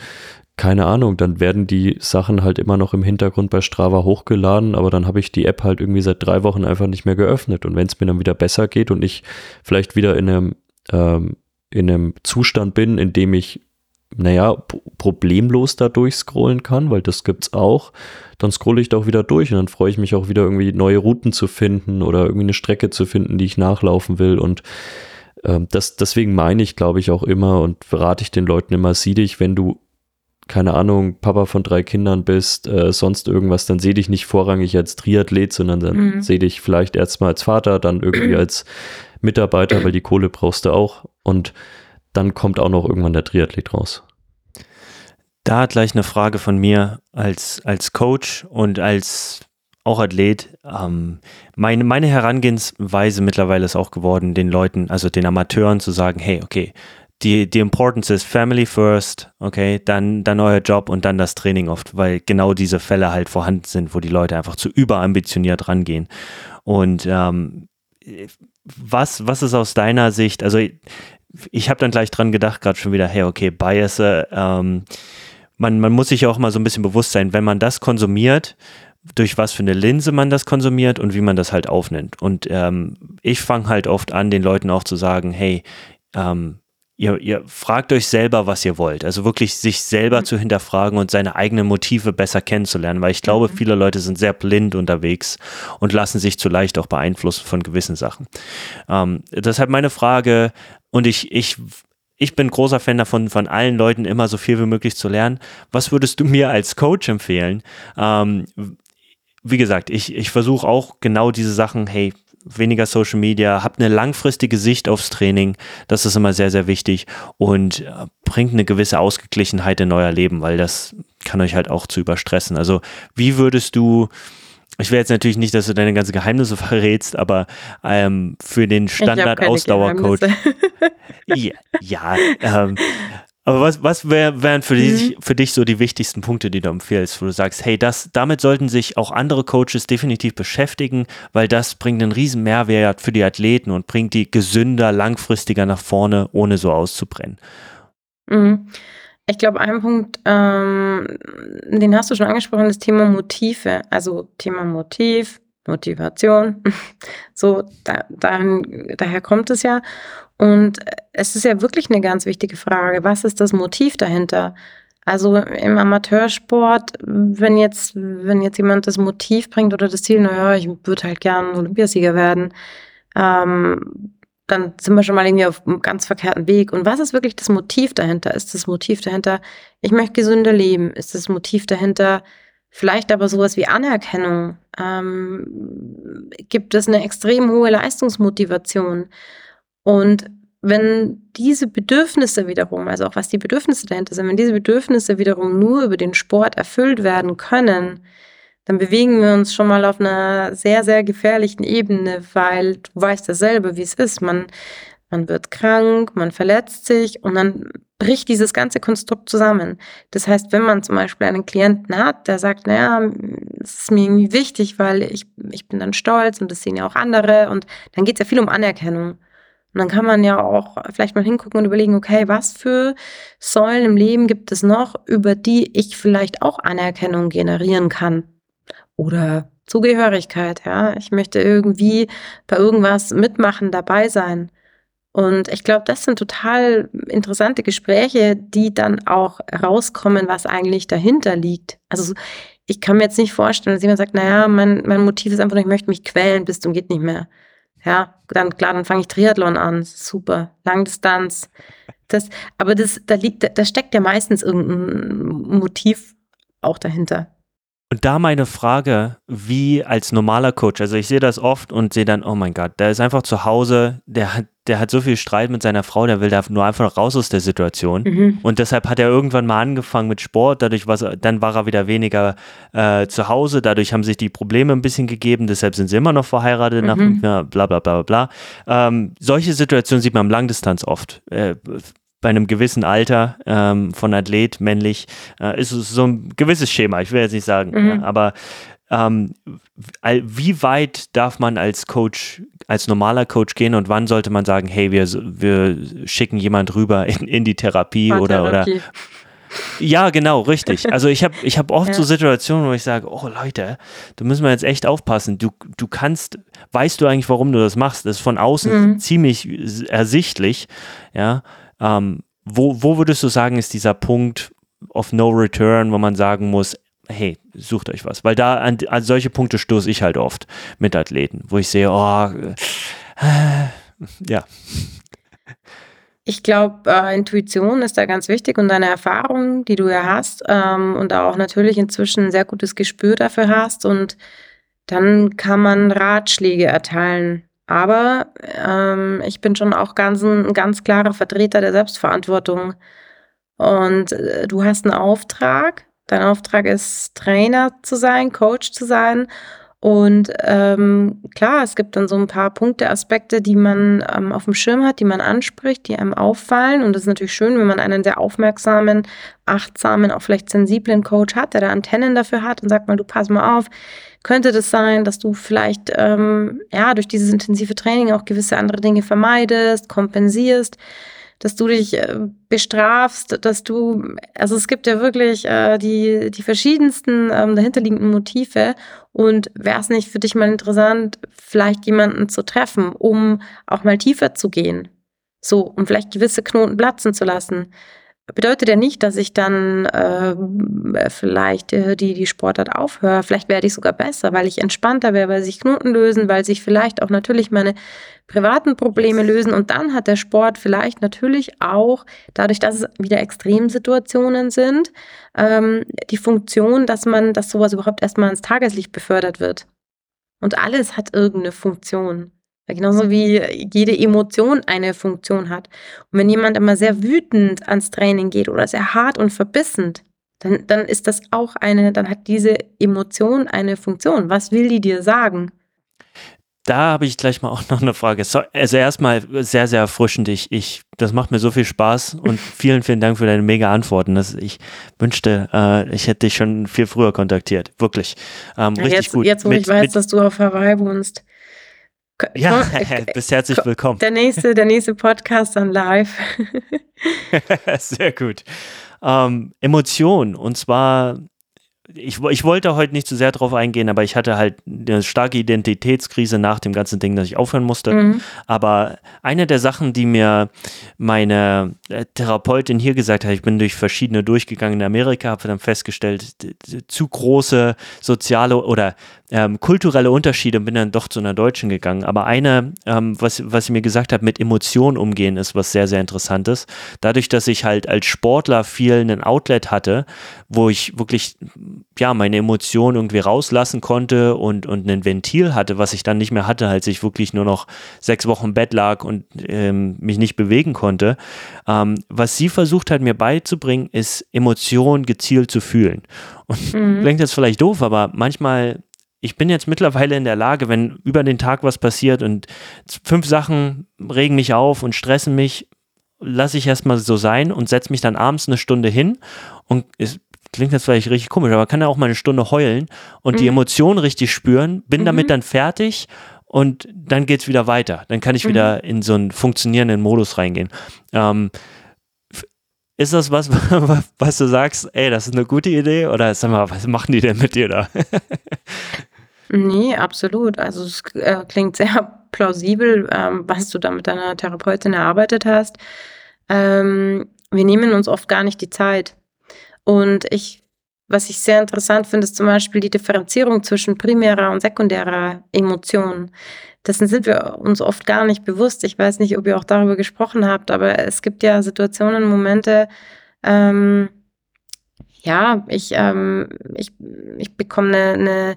keine Ahnung, dann werden die Sachen halt immer noch im Hintergrund bei Strava hochgeladen, aber dann habe ich die App halt irgendwie seit drei Wochen einfach nicht mehr geöffnet. Und wenn es mir dann wieder besser geht und ich vielleicht wieder in einem, ähm, in einem Zustand bin, in dem ich naja, problemlos da durchscrollen kann, weil das gibt's auch, dann scrolle ich da auch wieder durch und dann freue ich mich auch wieder irgendwie neue Routen zu finden oder irgendwie eine Strecke zu finden, die ich nachlaufen will und ähm, das, deswegen meine ich, glaube ich, auch immer und rate ich den Leuten immer, sieh dich, wenn du keine Ahnung, Papa von drei Kindern bist, äh, sonst irgendwas, dann seh dich nicht vorrangig als Triathlet, sondern dann mhm. seh dich vielleicht erstmal als Vater, dann irgendwie [clears throat] als Mitarbeiter, weil die Kohle brauchst du auch und dann kommt auch noch irgendwann der Triathlet raus. Da gleich eine Frage von mir als, als Coach und als auch Athlet. Ähm, meine, meine Herangehensweise mittlerweile ist auch geworden, den Leuten, also den Amateuren zu sagen, hey, okay, die, die Importance ist Family first, okay, dann, dann euer Job und dann das Training oft, weil genau diese Fälle halt vorhanden sind, wo die Leute einfach zu überambitioniert rangehen. Und ähm, was, was ist aus deiner Sicht, also ich habe dann gleich dran gedacht, gerade schon wieder, hey, okay, Bias, ähm, man, man muss sich ja auch mal so ein bisschen bewusst sein, wenn man das konsumiert, durch was für eine Linse man das konsumiert und wie man das halt aufnimmt. Und ähm, ich fange halt oft an, den Leuten auch zu sagen, hey, ähm, ihr, ihr fragt euch selber, was ihr wollt. Also wirklich sich selber mhm. zu hinterfragen und seine eigenen Motive besser kennenzulernen, weil ich glaube, mhm. viele Leute sind sehr blind unterwegs und lassen sich zu leicht auch beeinflussen von gewissen Sachen. Ähm, deshalb meine Frage, und ich, ich, ich bin großer Fan davon, von allen Leuten immer so viel wie möglich zu lernen. Was würdest du mir als Coach empfehlen? Ähm, wie gesagt, ich, ich versuche auch genau diese Sachen, hey, weniger Social Media, habt eine langfristige Sicht aufs Training, das ist immer sehr, sehr wichtig und äh, bringt eine gewisse Ausgeglichenheit in euer Leben, weil das kann euch halt auch zu überstressen. Also wie würdest du ich will jetzt natürlich nicht, dass du deine ganzen Geheimnisse [laughs] verrätst, aber ähm, für den Standard-Ausdauercoach. [laughs] ja, ja ähm, aber was, was wär, wären für, mhm. dich, für dich so die wichtigsten Punkte, die du empfiehlst, wo du sagst, hey, das, damit sollten sich auch andere Coaches definitiv beschäftigen, weil das bringt einen riesen Mehrwert für die Athleten und bringt die gesünder, langfristiger nach vorne, ohne so auszubrennen. Mhm. Ich glaube, ein Punkt, ähm, den hast du schon angesprochen, das Thema Motive. Also Thema Motiv, Motivation. [laughs] so, da, dahin, daher kommt es ja. Und es ist ja wirklich eine ganz wichtige Frage. Was ist das Motiv dahinter? Also im Amateursport, wenn jetzt, wenn jetzt jemand das Motiv bringt oder das Ziel, naja, ich würde halt gern Olympiasieger werden, ähm, dann sind wir schon mal irgendwie auf einem ganz verkehrten Weg. Und was ist wirklich das Motiv dahinter? Ist das Motiv dahinter, ich möchte gesünder leben? Ist das Motiv dahinter, vielleicht aber sowas wie Anerkennung? Ähm, gibt es eine extrem hohe Leistungsmotivation? Und wenn diese Bedürfnisse wiederum, also auch was die Bedürfnisse dahinter sind, wenn diese Bedürfnisse wiederum nur über den Sport erfüllt werden können, dann bewegen wir uns schon mal auf einer sehr, sehr gefährlichen Ebene, weil du weißt ja selber, wie es ist. Man, man wird krank, man verletzt sich und dann bricht dieses ganze Konstrukt zusammen. Das heißt, wenn man zum Beispiel einen Klienten hat, der sagt, naja, es ist mir irgendwie wichtig, weil ich, ich bin dann stolz und das sehen ja auch andere und dann geht es ja viel um Anerkennung. Und dann kann man ja auch vielleicht mal hingucken und überlegen, okay, was für Säulen im Leben gibt es noch, über die ich vielleicht auch Anerkennung generieren kann oder Zugehörigkeit, ja. Ich möchte irgendwie bei irgendwas mitmachen, dabei sein. Und ich glaube, das sind total interessante Gespräche, die dann auch rauskommen, was eigentlich dahinter liegt. Also ich kann mir jetzt nicht vorstellen, dass jemand sagt, naja, mein, mein Motiv ist einfach nur, ich möchte mich quälen bis zum geht nicht mehr. Ja, dann klar, dann fange ich Triathlon an. Super. Langdistanz. Das, aber das, da liegt, da steckt ja meistens irgendein Motiv auch dahinter. Und da meine Frage, wie als normaler Coach, also ich sehe das oft und sehe dann, oh mein Gott, der ist einfach zu Hause, der hat, der hat so viel Streit mit seiner Frau, der will da nur einfach raus aus der Situation. Mhm. Und deshalb hat er irgendwann mal angefangen mit Sport, dadurch war dann war er wieder weniger äh, zu Hause, dadurch haben sich die Probleme ein bisschen gegeben, deshalb sind sie immer noch verheiratet, mhm. nach bla bla bla bla bla. Ähm, solche Situationen sieht man im Langdistanz oft. Äh, bei einem gewissen Alter ähm, von Athlet, männlich, äh, ist es so ein gewisses Schema. Ich will jetzt nicht sagen, mhm. ja, aber ähm, wie weit darf man als Coach, als normaler Coach gehen und wann sollte man sagen, hey, wir, wir schicken jemand rüber in, in die Therapie oder, oder ja, genau, richtig. [laughs] Also ich habe ich hab oft ja. so Situationen, wo ich sage, oh Leute, da müssen wir jetzt echt aufpassen. Du, du kannst, weißt du eigentlich, warum du das machst? Das ist von außen mhm. ziemlich ersichtlich, ja. Ähm, wo, wo würdest du sagen, ist dieser Punkt of no return, wo man sagen muss, hey, sucht euch was? Weil da an, an solche Punkte stoße ich halt oft mit Athleten, wo ich sehe, oh, äh, ja. Ich glaube, äh, Intuition ist da ganz wichtig und deine Erfahrung, die du ja hast ähm, und auch natürlich inzwischen ein sehr gutes Gespür dafür hast und dann kann man Ratschläge erteilen. Aber ähm, ich bin schon auch ganz ein, ganz klarer Vertreter der Selbstverantwortung. Und äh, du hast einen Auftrag. Dein Auftrag ist, Trainer zu sein, Coach zu sein. Und ähm, klar, es gibt dann so ein paar Punkte, Aspekte, die man ähm, auf dem Schirm hat, die man anspricht, die einem auffallen. Und das ist natürlich schön, wenn man einen sehr aufmerksamen, achtsamen, auch vielleicht sensiblen Coach hat, der da Antennen dafür hat und sagt mal, du pass mal auf, könnte das sein, dass du vielleicht ähm, ja durch dieses intensive Training auch gewisse andere Dinge vermeidest, kompensierst, dass du dich äh, bestrafst, dass du, also es gibt ja wirklich äh, die, die verschiedensten ähm, dahinterliegenden Motive und wäre es nicht für dich mal interessant, vielleicht jemanden zu treffen, um auch mal tiefer zu gehen, so, um vielleicht gewisse Knoten platzen zu lassen bedeutet ja nicht, dass ich dann äh, vielleicht äh, die, die Sportart aufhöre. Vielleicht werde ich sogar besser, weil ich entspannter wäre, weil sich Knoten lösen, weil sich vielleicht auch natürlich meine privaten Probleme lösen. Und dann hat der Sport vielleicht natürlich auch, dadurch, dass es wieder Extremsituationen sind, ähm, die Funktion, dass man, dass sowas überhaupt erstmal ins Tageslicht befördert wird. Und alles hat irgendeine Funktion. Genauso wie jede Emotion eine Funktion hat. Und wenn jemand immer sehr wütend ans Training geht oder sehr hart und verbissend, dann, dann ist das auch eine, dann hat diese Emotion eine Funktion. Was will die dir sagen? Da habe ich gleich mal [laughs] auch noch eine Frage. Also erstmal sehr, sehr erfrischend. Ich, ich, das macht mir so viel Spaß und [laughs] vielen, vielen Dank für deine mega Antworten. Das, ich wünschte, äh, ich hätte dich schon viel früher kontaktiert. Wirklich. Ähm, richtig jetzt, gut. Jetzt, wo mit, ich weiß, mit, dass du auf Hawaii wohnst. Ja, [laughs] bist herzlich willkommen. Der nächste, der nächste Podcast dann live. [laughs] Sehr gut. Ähm, Emotionen und zwar ich, ich wollte heute nicht zu sehr drauf eingehen, aber ich hatte halt eine starke Identitätskrise nach dem ganzen Ding, dass ich aufhören musste. Mhm. Aber eine der Sachen, die mir meine äh, Therapeutin hier gesagt hat, ich bin durch verschiedene durchgegangen in Amerika, habe dann festgestellt, zu große soziale oder ähm, kulturelle Unterschiede und bin dann doch zu einer Deutschen gegangen. Aber eine, ähm, was, was sie mir gesagt hat, mit Emotionen umgehen, ist was sehr, sehr interessantes. Dadurch, dass ich halt als Sportler viel ein Outlet hatte, wo ich wirklich, ja, meine Emotionen irgendwie rauslassen konnte und, und ein Ventil hatte, was ich dann nicht mehr hatte, als ich wirklich nur noch sechs Wochen im Bett lag und ähm, mich nicht bewegen konnte. Ähm, was sie versucht hat, mir beizubringen, ist Emotionen gezielt zu fühlen. Und mhm. klingt jetzt vielleicht doof, aber manchmal ich bin jetzt mittlerweile in der Lage, wenn über den Tag was passiert und fünf Sachen regen mich auf und stressen mich, lasse ich erstmal so sein und setze mich dann abends eine Stunde hin und es klingt jetzt vielleicht richtig komisch, aber kann ja auch mal eine Stunde heulen und mhm. die Emotionen richtig spüren, bin mhm. damit dann fertig und dann geht es wieder weiter. Dann kann ich mhm. wieder in so einen funktionierenden Modus reingehen. Ähm, ist das [laughs] was, was du sagst, ey, das ist eine gute Idee? Oder sag mal, was machen die denn mit dir da? [laughs] Nee, absolut. Also es äh, klingt sehr [laughs] plausibel, ähm, was du da mit deiner Therapeutin erarbeitet hast. Ähm, wir nehmen uns oft gar nicht die Zeit. Und ich, was ich sehr interessant finde, ist zum Beispiel die Differenzierung zwischen primärer und sekundärer Emotion. Dessen sind wir uns oft gar nicht bewusst. Ich weiß nicht, ob ihr auch darüber gesprochen habt, aber es gibt ja Situationen, Momente, ähm, ja, ich, ähm, ich, ich bekomme eine, eine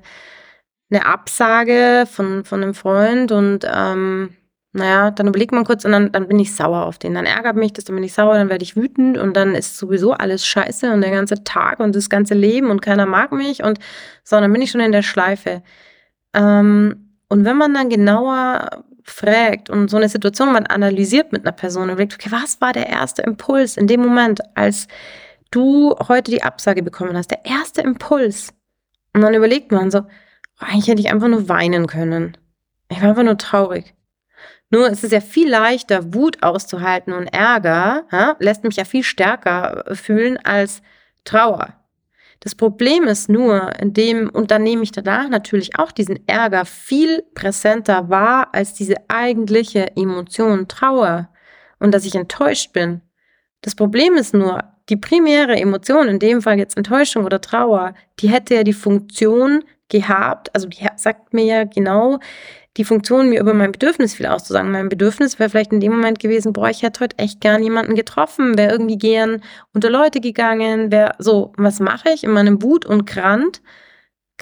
eine Absage von, von einem Freund und ähm, naja, dann überlegt man kurz und dann, dann bin ich sauer auf den. Dann ärgert mich das, dann bin ich sauer, dann werde ich wütend und dann ist sowieso alles scheiße und der ganze Tag und das ganze Leben und keiner mag mich und so, dann bin ich schon in der Schleife. Ähm, und wenn man dann genauer fragt und so eine Situation man analysiert mit einer Person und überlegt, okay, was war der erste Impuls in dem Moment, als du heute die Absage bekommen hast? Der erste Impuls. Und dann überlegt man so, eigentlich hätte ich einfach nur weinen können. Ich war einfach nur traurig. Nur es ist ja viel leichter, Wut auszuhalten und Ärger ja, lässt mich ja viel stärker fühlen als Trauer. Das Problem ist nur, in dem, und dann nehme ich danach natürlich auch diesen Ärger viel präsenter wahr als diese eigentliche Emotion Trauer und dass ich enttäuscht bin. Das Problem ist nur, die primäre Emotion, in dem Fall jetzt Enttäuschung oder Trauer, die hätte ja die Funktion, gehabt. Also die sagt mir ja genau die Funktion, mir über mein Bedürfnis viel auszusagen. Mein Bedürfnis wäre vielleicht in dem Moment gewesen, boah, ich hätte heute echt gern jemanden getroffen, wäre irgendwie gern unter Leute gegangen, wäre so, was mache ich in meinem Wut und Krant?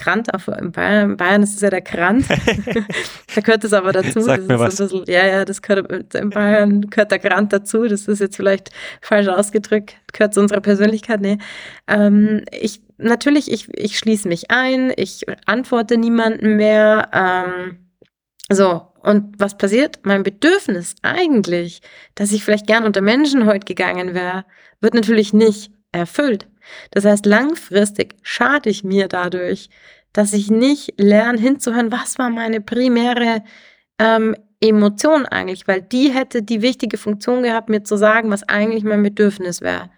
Krant, auch in Bayern, in Bayern ist es ja der Krant. [laughs] da gehört es aber dazu. Sag mir was. Bisschen, ja, ja, das gehört in Bayern gehört der Krant dazu. Das ist jetzt vielleicht falsch ausgedrückt, gehört zu unserer Persönlichkeit. Nee. Ähm, ich natürlich, ich, ich schließe mich ein, ich antworte niemandem mehr. Ähm, so, und was passiert? Mein Bedürfnis eigentlich, dass ich vielleicht gern unter Menschen heute gegangen wäre, wird natürlich nicht erfüllt. Das heißt, langfristig schade ich mir dadurch, dass ich nicht lerne hinzuhören, was war meine primäre ähm, Emotion eigentlich, weil die hätte die wichtige Funktion gehabt, mir zu sagen, was eigentlich mein Bedürfnis wäre.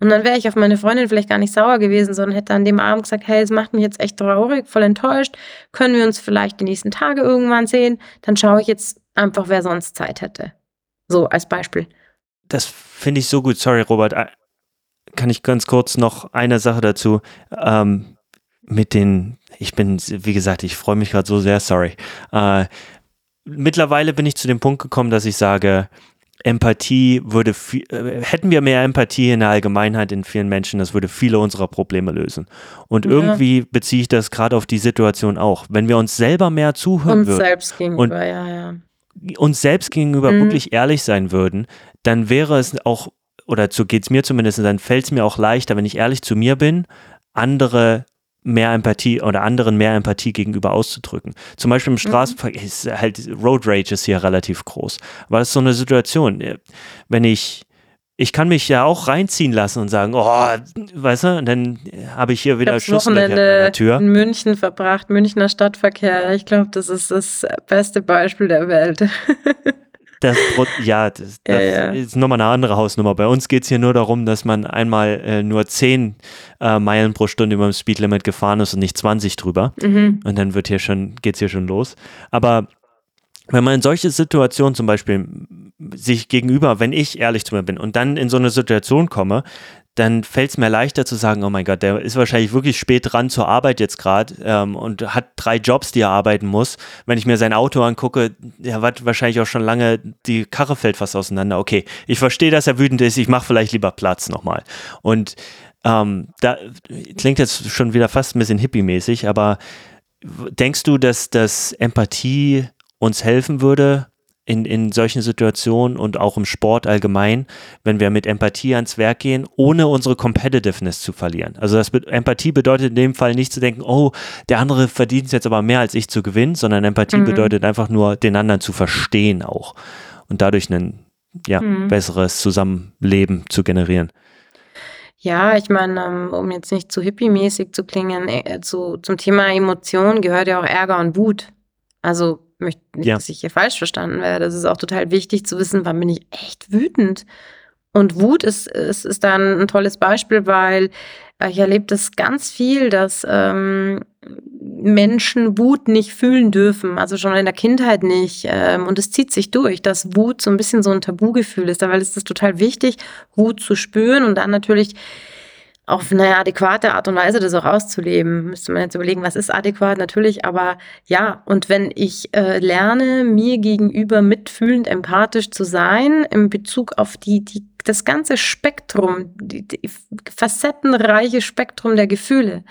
Und dann wäre ich auf meine Freundin vielleicht gar nicht sauer gewesen, sondern hätte an dem Abend gesagt, hey, es macht mich jetzt echt traurig, voll enttäuscht. Können wir uns vielleicht die nächsten Tage irgendwann sehen? Dann schaue ich jetzt einfach, wer sonst Zeit hätte. So als Beispiel. Das finde ich so gut. Sorry, Robert. Kann ich ganz kurz noch eine Sache dazu? Ähm, mit den, ich bin, wie gesagt, ich freue mich gerade so sehr, sorry. Äh, mittlerweile bin ich zu dem Punkt gekommen, dass ich sage, Empathie würde, viel, äh, hätten wir mehr Empathie in der Allgemeinheit in vielen Menschen, das würde viele unserer Probleme lösen. Und ja. irgendwie beziehe ich das gerade auf die Situation auch. Wenn wir uns selber mehr zuhören uns würden selbst gegenüber, und ja, ja. uns selbst gegenüber mhm. wirklich ehrlich sein würden, dann wäre es auch, oder so geht es mir zumindest, dann fällt es mir auch leichter, wenn ich ehrlich zu mir bin, andere mehr Empathie oder anderen mehr Empathie gegenüber auszudrücken. Zum Beispiel im mhm. Straßenverkehr ist halt Road Rage ist hier relativ groß. Aber es ist so eine Situation, äh, wenn ich ich kann mich ja auch reinziehen lassen und sagen, oh, weißt du, und dann habe ich hier wieder ich Wochenende an Tür. in München verbracht, Münchner Stadtverkehr. Ich glaube, das ist das beste Beispiel der Welt. [laughs] Das, ja, das, das ja, ja. ist nochmal eine andere Hausnummer. Bei uns geht es hier nur darum, dass man einmal äh, nur 10 äh, Meilen pro Stunde über dem Speedlimit gefahren ist und nicht 20 drüber. Mhm. Und dann wird hier schon, geht's hier schon los. Aber wenn man in solche Situationen zum Beispiel sich gegenüber, wenn ich ehrlich zu mir bin und dann in so eine Situation komme, dann fällt es mir leichter zu sagen, oh mein Gott, der ist wahrscheinlich wirklich spät dran zur Arbeit jetzt gerade ähm, und hat drei Jobs, die er arbeiten muss. Wenn ich mir sein Auto angucke, der hat wahrscheinlich auch schon lange, die Karre fällt fast auseinander. Okay, ich verstehe, dass er wütend ist, ich mache vielleicht lieber Platz nochmal. Und ähm, da klingt jetzt schon wieder fast ein bisschen hippie-mäßig, aber denkst du, dass das Empathie uns helfen würde in, in solchen Situationen und auch im Sport allgemein, wenn wir mit Empathie ans Werk gehen, ohne unsere Competitiveness zu verlieren. Also das Empathie bedeutet in dem Fall nicht zu denken, oh, der andere verdient es jetzt aber mehr als ich zu gewinnen, sondern Empathie mhm. bedeutet einfach nur, den anderen zu verstehen auch und dadurch ein ja, mhm. besseres Zusammenleben zu generieren. Ja, ich meine, ähm, um jetzt nicht zu hippie-mäßig zu klingen, äh, zu, zum Thema Emotion gehört ja auch Ärger und Wut. Also möchte nicht, ja. dass ich hier falsch verstanden werde. Das ist auch total wichtig zu wissen, wann bin ich echt wütend. Und Wut ist, ist, ist dann ein tolles Beispiel, weil ich erlebe das ganz viel, dass ähm, Menschen Wut nicht fühlen dürfen, also schon in der Kindheit nicht. Ähm, und es zieht sich durch, dass Wut so ein bisschen so ein Tabugefühl ist. Weil es ist total wichtig, Wut zu spüren und dann natürlich auf eine adäquate Art und Weise das auch auszuleben. Müsste man jetzt überlegen, was ist adäquat natürlich, aber ja, und wenn ich äh, lerne, mir gegenüber mitfühlend empathisch zu sein, in Bezug auf die, die, das ganze Spektrum, die, die facettenreiche Spektrum der Gefühle,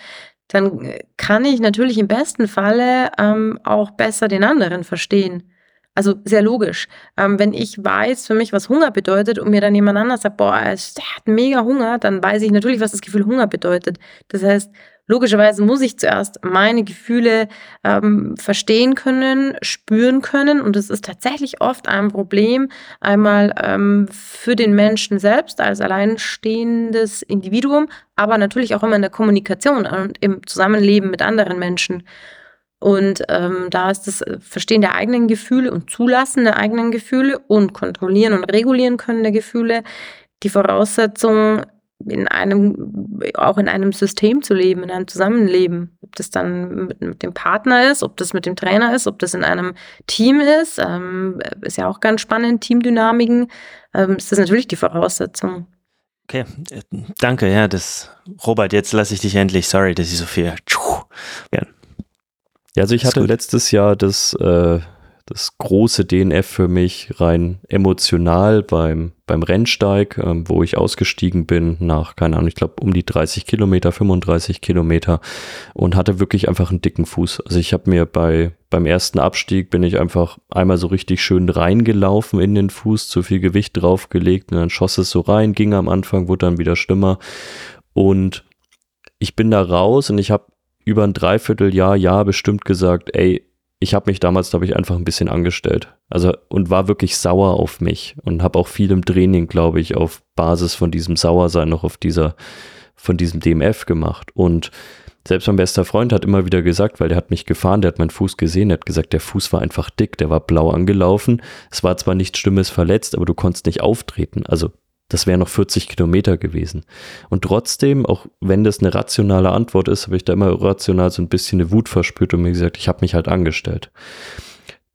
dann äh, kann ich natürlich im besten Falle ähm, auch besser den anderen verstehen. Also sehr logisch. Ähm, wenn ich weiß für mich, was Hunger bedeutet und mir dann jemand anders sagt, boah, der hat mega Hunger, dann weiß ich natürlich, was das Gefühl Hunger bedeutet. Das heißt, logischerweise muss ich zuerst meine Gefühle ähm, verstehen können, spüren können. Und das ist tatsächlich oft ein Problem, einmal ähm, für den Menschen selbst als alleinstehendes Individuum, aber natürlich auch immer in der Kommunikation und im Zusammenleben mit anderen Menschen. Und ähm, da ist das äh, Verstehen der eigenen Gefühle und Zulassen der eigenen Gefühle und Kontrollieren und Regulieren können der Gefühle die Voraussetzung, in einem, auch in einem System zu leben, in einem Zusammenleben. Ob das dann mit, mit dem Partner ist, ob das mit dem Trainer ist, ob das in einem Team ist, ähm, ist ja auch ganz spannend, Teamdynamiken, ähm, ist das natürlich die Voraussetzung. Okay, äh, danke, ja, das, Robert, jetzt lasse ich dich endlich, sorry, dass ich so viel, ja, ja, also ich hatte letztes Jahr das, äh, das große DNF für mich rein emotional beim, beim Rennsteig, ähm, wo ich ausgestiegen bin nach, keine Ahnung, ich glaube um die 30 Kilometer, 35 Kilometer und hatte wirklich einfach einen dicken Fuß. Also ich habe mir bei, beim ersten Abstieg bin ich einfach einmal so richtig schön reingelaufen in den Fuß, zu viel Gewicht draufgelegt und dann schoss es so rein, ging am Anfang, wurde dann wieder schlimmer und ich bin da raus und ich habe über ein Dreivierteljahr, Jahr bestimmt gesagt, ey, ich habe mich damals, glaube ich, einfach ein bisschen angestellt. Also und war wirklich sauer auf mich und habe auch viel im Training, glaube ich, auf Basis von diesem Sauersein noch auf dieser, von diesem DMF gemacht. Und selbst mein bester Freund hat immer wieder gesagt, weil der hat mich gefahren, der hat meinen Fuß gesehen, der hat gesagt, der Fuß war einfach dick, der war blau angelaufen. Es war zwar nichts Schlimmes verletzt, aber du konntest nicht auftreten. Also das wären noch 40 Kilometer gewesen. Und trotzdem, auch wenn das eine rationale Antwort ist, habe ich da immer rational so ein bisschen eine Wut verspürt und mir gesagt, ich habe mich halt angestellt.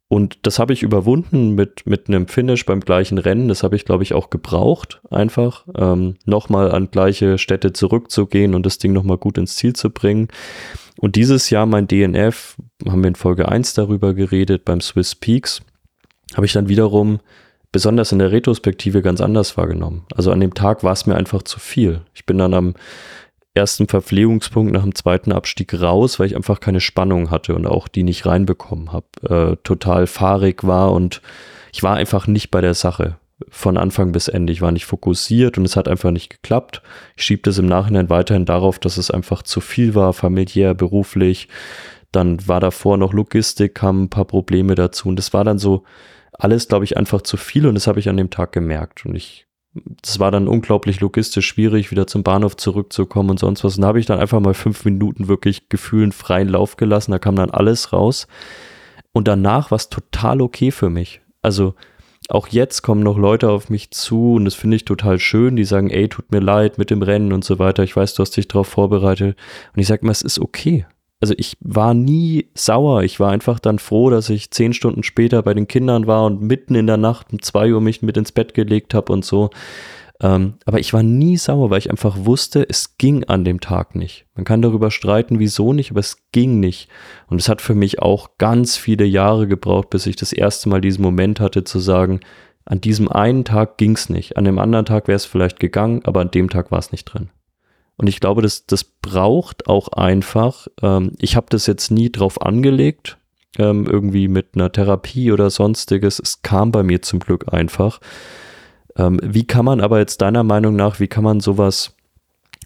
Und das habe ich überwunden mit, mit einem Finish beim gleichen Rennen. Das habe ich, glaube ich, auch gebraucht, einfach ähm, nochmal an gleiche Städte zurückzugehen und das Ding nochmal gut ins Ziel zu bringen. Und dieses Jahr mein DNF, haben wir in Folge 1 darüber geredet, beim Swiss Peaks, habe ich dann wiederum besonders in der Retrospektive ganz anders wahrgenommen. Also an dem Tag war es mir einfach zu viel. Ich bin dann am ersten Verpflegungspunkt nach dem zweiten Abstieg raus, weil ich einfach keine Spannung hatte und auch die nicht reinbekommen habe. Äh, total fahrig war und ich war einfach nicht bei der Sache von Anfang bis Ende. Ich war nicht fokussiert und es hat einfach nicht geklappt. Ich schiebe das im Nachhinein weiterhin darauf, dass es einfach zu viel war, familiär, beruflich. Dann war davor noch Logistik, kamen ein paar Probleme dazu und das war dann so, alles, glaube ich, einfach zu viel und das habe ich an dem Tag gemerkt. Und ich, das war dann unglaublich logistisch schwierig, wieder zum Bahnhof zurückzukommen und sonst was. Und da habe ich dann einfach mal fünf Minuten wirklich gefühlen freien Lauf gelassen. Da kam dann alles raus. Und danach war es total okay für mich. Also auch jetzt kommen noch Leute auf mich zu und das finde ich total schön, die sagen, ey, tut mir leid mit dem Rennen und so weiter. Ich weiß, du hast dich darauf vorbereitet. Und ich sage mal, es ist okay. Also ich war nie sauer. Ich war einfach dann froh, dass ich zehn Stunden später bei den Kindern war und mitten in der Nacht um zwei Uhr mich mit ins Bett gelegt habe und so. Ähm, aber ich war nie sauer, weil ich einfach wusste, es ging an dem Tag nicht. Man kann darüber streiten, wieso nicht, aber es ging nicht. Und es hat für mich auch ganz viele Jahre gebraucht, bis ich das erste Mal diesen Moment hatte zu sagen, an diesem einen Tag ging es nicht. An dem anderen Tag wäre es vielleicht gegangen, aber an dem Tag war es nicht drin. Und ich glaube, das, das braucht auch einfach, ähm, ich habe das jetzt nie drauf angelegt, ähm, irgendwie mit einer Therapie oder sonstiges. Es kam bei mir zum Glück einfach. Ähm, wie kann man aber jetzt deiner Meinung nach, wie kann man sowas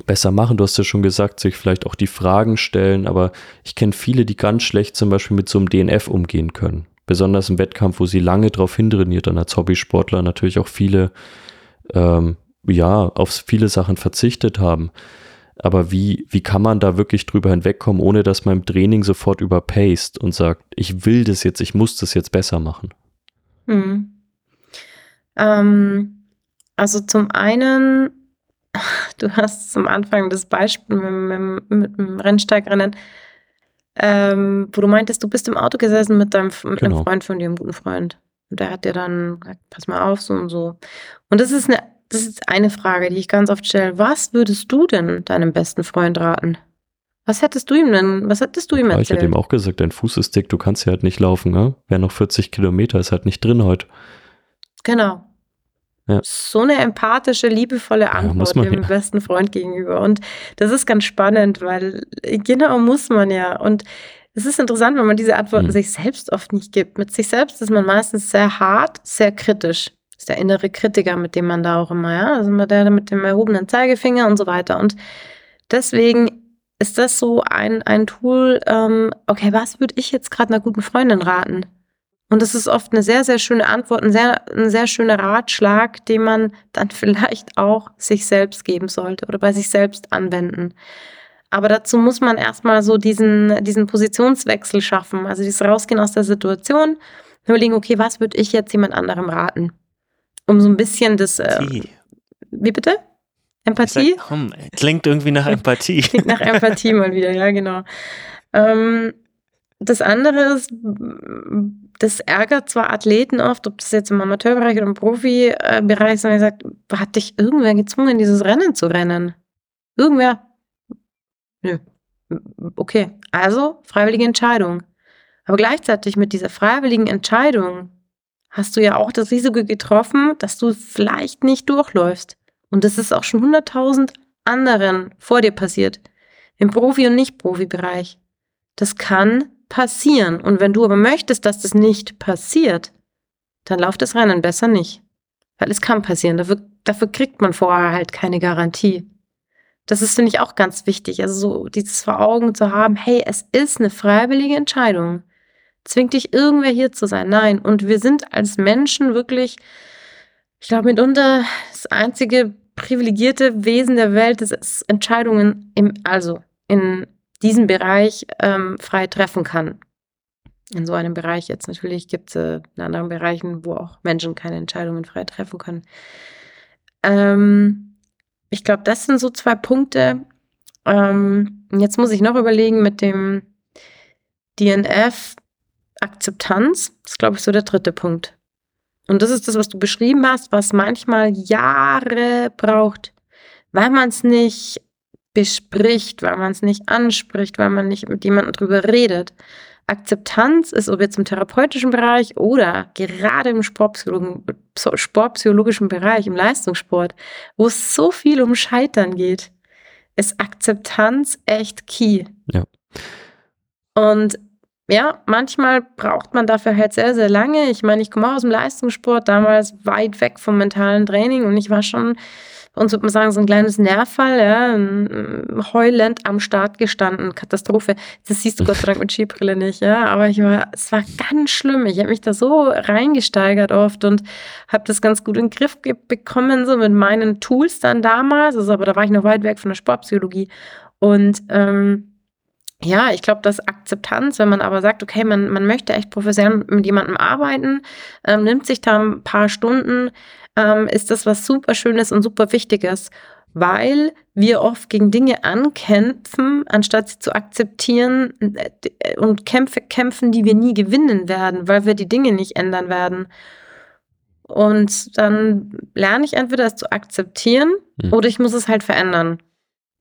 besser machen? Du hast ja schon gesagt, sich vielleicht auch die Fragen stellen, aber ich kenne viele, die ganz schlecht zum Beispiel mit so einem DNF umgehen können. Besonders im Wettkampf, wo sie lange drauf hintrainiert, dann als Hobbysportler natürlich auch viele, ähm, ja, auf viele Sachen verzichtet haben. Aber wie, wie kann man da wirklich drüber hinwegkommen, ohne dass man im Training sofort überpaced und sagt, ich will das jetzt, ich muss das jetzt besser machen? Hm. Ähm, also zum einen, [laughs] du hast zum Anfang das Beispiel mit, mit, mit dem Rennsteigrennen, ähm, wo du meintest, du bist im Auto gesessen mit deinem mit genau. einem Freund von dir, einem guten Freund. Und der hat dir dann gesagt, pass mal auf, so und so. Und das ist eine, das ist eine Frage, die ich ganz oft stelle. Was würdest du denn deinem besten Freund raten? Was hättest du ihm denn, was hättest du ihm erzählt? Ich hätte ihm auch gesagt, dein Fuß ist dick, du kannst ja halt nicht laufen, ne? Wäre noch 40 Kilometer, ist halt nicht drin heute. Genau. Ja. So eine empathische, liebevolle Antwort ja, dem ja. besten Freund gegenüber. Und das ist ganz spannend, weil genau muss man ja. Und es ist interessant, wenn man diese Antworten mhm. sich selbst oft nicht gibt. Mit sich selbst ist man meistens sehr hart, sehr kritisch. Ist der innere Kritiker, mit dem man da auch immer, ja, also der mit dem erhobenen Zeigefinger und so weiter. Und deswegen ist das so ein, ein Tool, ähm, okay, was würde ich jetzt gerade einer guten Freundin raten? Und das ist oft eine sehr, sehr schöne Antwort, ein sehr, ein sehr schöner Ratschlag, den man dann [laughs] vielleicht auch sich selbst geben sollte oder bei sich selbst anwenden. Aber dazu muss man erstmal so diesen, diesen Positionswechsel schaffen, also dieses Rausgehen aus der Situation, überlegen, okay, was würde ich jetzt jemand anderem raten? Um so ein bisschen das. Äh, wie bitte? Empathie? Sag, komm, klingt irgendwie nach Empathie. [laughs] klingt nach Empathie mal wieder, ja, genau. Ähm, das andere ist, das ärgert zwar Athleten oft, ob das jetzt im Amateurbereich oder im Profibereich ist, sondern sagt, hat dich irgendwer gezwungen, dieses Rennen zu rennen? Irgendwer? Nö. Okay, also freiwillige Entscheidung. Aber gleichzeitig mit dieser freiwilligen Entscheidung hast du ja auch das Risiko getroffen, dass du vielleicht nicht durchläufst. Und das ist auch schon 100.000 anderen vor dir passiert. Im Profi- und Nicht-Profi-Bereich. Das kann passieren. Und wenn du aber möchtest, dass das nicht passiert, dann lauft das Rennen besser nicht. Weil es kann passieren. Dafür, dafür kriegt man vorher halt keine Garantie. Das ist, finde ich, auch ganz wichtig. Also so dieses vor Augen zu haben, hey, es ist eine freiwillige Entscheidung. Zwingt dich irgendwer hier zu sein? Nein. Und wir sind als Menschen wirklich, ich glaube, mitunter das einzige privilegierte Wesen der Welt, das ist Entscheidungen im, also in diesen Bereich ähm, frei treffen kann. In so einem Bereich jetzt natürlich gibt es äh, in anderen Bereichen, wo auch Menschen keine Entscheidungen frei treffen können. Ähm, ich glaube, das sind so zwei Punkte. Ähm, jetzt muss ich noch überlegen mit dem DNF Akzeptanz. Das ist, glaube ich, so der dritte Punkt. Und das ist das, was du beschrieben hast, was manchmal Jahre braucht, weil man es nicht bespricht, weil man es nicht anspricht, weil man nicht mit jemandem drüber redet. Akzeptanz ist, ob jetzt im therapeutischen Bereich oder gerade im sportpsychologischen Bereich, im Leistungssport, wo es so viel um Scheitern geht, ist Akzeptanz echt key. Ja. Und ja, manchmal braucht man dafür halt sehr, sehr lange. Ich meine, ich komme auch aus dem Leistungssport, damals weit weg vom mentalen Training und ich war schon uns würde man sagen, so ein kleines Nervfall, ja, heulend am Start gestanden, Katastrophe. Das siehst du Gott sei Dank mit Skibrille nicht, ja, aber ich war, es war ganz schlimm. Ich habe mich da so reingesteigert oft und habe das ganz gut in den Griff bekommen, so mit meinen Tools dann damals, also aber da war ich noch weit weg von der Sportpsychologie und ähm, ja, ich glaube, das Akzeptanz, wenn man aber sagt, okay, man, man möchte echt professionell mit jemandem arbeiten, ähm, nimmt sich da ein paar Stunden, ähm, ist das was super Schönes und super Wichtiges, weil wir oft gegen Dinge ankämpfen, anstatt sie zu akzeptieren äh, und Kämpfe kämpfen, die wir nie gewinnen werden, weil wir die Dinge nicht ändern werden. Und dann lerne ich entweder es zu akzeptieren mhm. oder ich muss es halt verändern.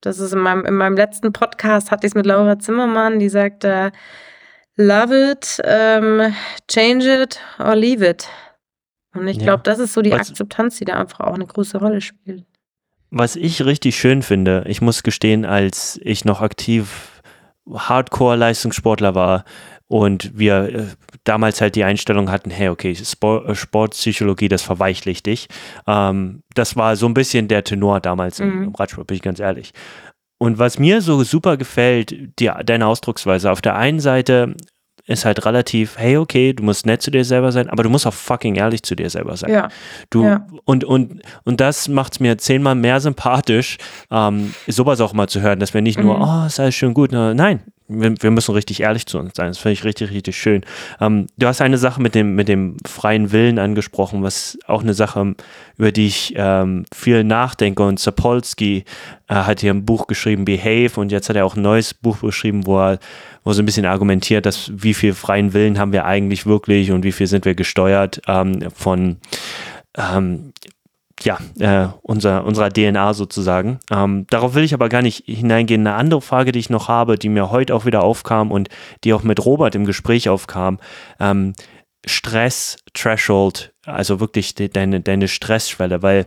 Das ist in meinem, in meinem letzten Podcast, hatte ich es mit Laura Zimmermann, die sagte, love it, um, change it or leave it. Und ich glaube, das ist so die was, Akzeptanz, die da einfach auch eine große Rolle spielt. Was ich richtig schön finde, ich muss gestehen, als ich noch aktiv Hardcore-Leistungssportler war, und wir äh, damals halt die Einstellung hatten, hey, okay, Sport, äh, Sportpsychologie, das verweichlicht dich. Ähm, das war so ein bisschen der Tenor damals mhm. im Radsport, bin ich ganz ehrlich. Und was mir so super gefällt, die, deine Ausdrucksweise, auf der einen Seite ist halt relativ, hey, okay, du musst nett zu dir selber sein, aber du musst auch fucking ehrlich zu dir selber sein. Ja. Du, ja. Und, und, und das macht es mir zehnmal mehr sympathisch, ähm, sowas auch mal zu hören, dass wir nicht nur, mhm. oh, ist alles schön gut. Nein, wir, wir, müssen richtig ehrlich zu uns sein. Das finde ich richtig, richtig schön. Ähm, du hast eine Sache mit dem, mit dem freien Willen angesprochen, was auch eine Sache, über die ich ähm, viel nachdenke. Und Sapolsky äh, hat hier ein Buch geschrieben, Behave, und jetzt hat er auch ein neues Buch geschrieben, wo er, wo so ein bisschen argumentiert, dass wie viel freien Willen haben wir eigentlich wirklich und wie viel sind wir gesteuert ähm, von ähm, ja, äh, unser, unserer DNA sozusagen. Ähm, darauf will ich aber gar nicht hineingehen. Eine andere Frage, die ich noch habe, die mir heute auch wieder aufkam und die auch mit Robert im Gespräch aufkam. Ähm, Stress, Threshold, also wirklich de, deine, deine Stressschwelle, weil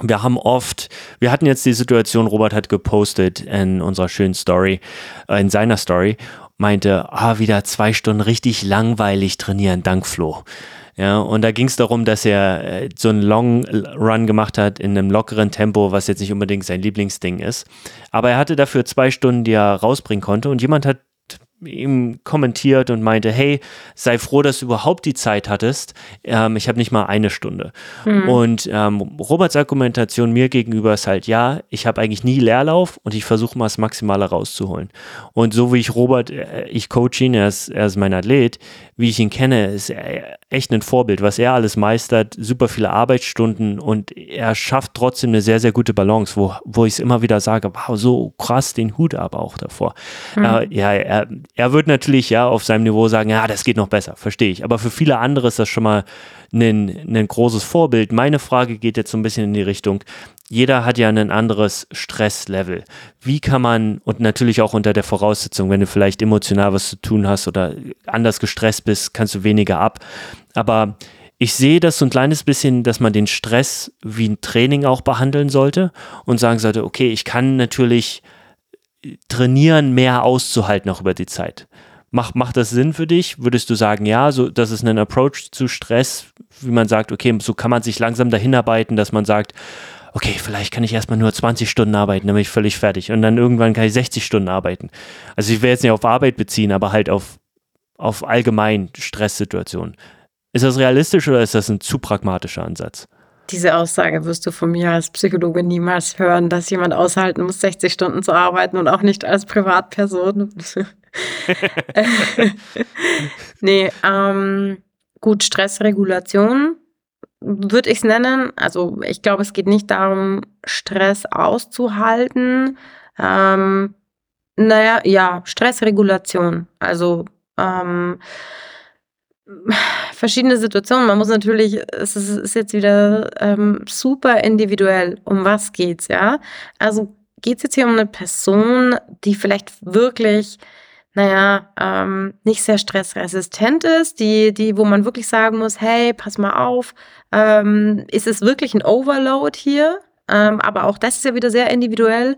wir haben oft, wir hatten jetzt die Situation, Robert hat gepostet in unserer schönen Story, äh, in seiner Story, meinte, ah, wieder zwei Stunden richtig langweilig trainieren, dank Flo. Ja, und da ging es darum, dass er äh, so einen Long Run gemacht hat in einem lockeren Tempo, was jetzt nicht unbedingt sein Lieblingsding ist. Aber er hatte dafür zwei Stunden, die er rausbringen konnte. Und jemand hat ihm kommentiert und meinte, hey, sei froh, dass du überhaupt die Zeit hattest. Ähm, ich habe nicht mal eine Stunde. Mhm. Und ähm, Roberts Argumentation mir gegenüber ist halt, ja, ich habe eigentlich nie Leerlauf und ich versuche mal das Maximale rauszuholen. Und so wie ich Robert, äh, ich coach ihn, er ist, er ist mein Athlet, wie ich ihn kenne, ist er echt ein Vorbild, was er alles meistert, super viele Arbeitsstunden und er schafft trotzdem eine sehr, sehr gute Balance, wo, wo ich es immer wieder sage, wow, so krass den Hut aber auch davor. Mhm. Äh, ja, er, er wird natürlich ja auf seinem Niveau sagen, ja, das geht noch besser, verstehe ich. Aber für viele andere ist das schon mal ein, ein großes Vorbild. Meine Frage geht jetzt so ein bisschen in die Richtung, jeder hat ja ein anderes Stresslevel. Wie kann man, und natürlich auch unter der Voraussetzung, wenn du vielleicht emotional was zu tun hast oder anders gestresst bist, kannst du weniger ab. Aber ich sehe das so ein kleines bisschen, dass man den Stress wie ein Training auch behandeln sollte und sagen sollte, okay, ich kann natürlich trainieren, mehr auszuhalten auch über die Zeit. Macht, macht das Sinn für dich? Würdest du sagen, ja, so, das ist ein Approach zu Stress, wie man sagt, okay, so kann man sich langsam dahin arbeiten, dass man sagt, okay, vielleicht kann ich erstmal nur 20 Stunden arbeiten, dann bin ich völlig fertig. Und dann irgendwann kann ich 60 Stunden arbeiten. Also ich will jetzt nicht auf Arbeit beziehen, aber halt auf, auf allgemein Stresssituationen. Ist das realistisch oder ist das ein zu pragmatischer Ansatz? Diese Aussage wirst du von mir als Psychologe niemals hören, dass jemand aushalten muss, 60 Stunden zu arbeiten und auch nicht als Privatperson. [laughs] nee, ähm, gut, Stressregulation würde ich es nennen. Also ich glaube, es geht nicht darum, Stress auszuhalten. Ähm, naja, ja, Stressregulation. Also ähm, verschiedene Situationen. Man muss natürlich, es ist, ist jetzt wieder ähm, super individuell, um was geht's, ja? Also geht es jetzt hier um eine Person, die vielleicht wirklich, naja, ähm, nicht sehr stressresistent ist, die, die, wo man wirklich sagen muss, hey, pass mal auf, ähm, ist es wirklich ein Overload hier? Ähm, aber auch das ist ja wieder sehr individuell.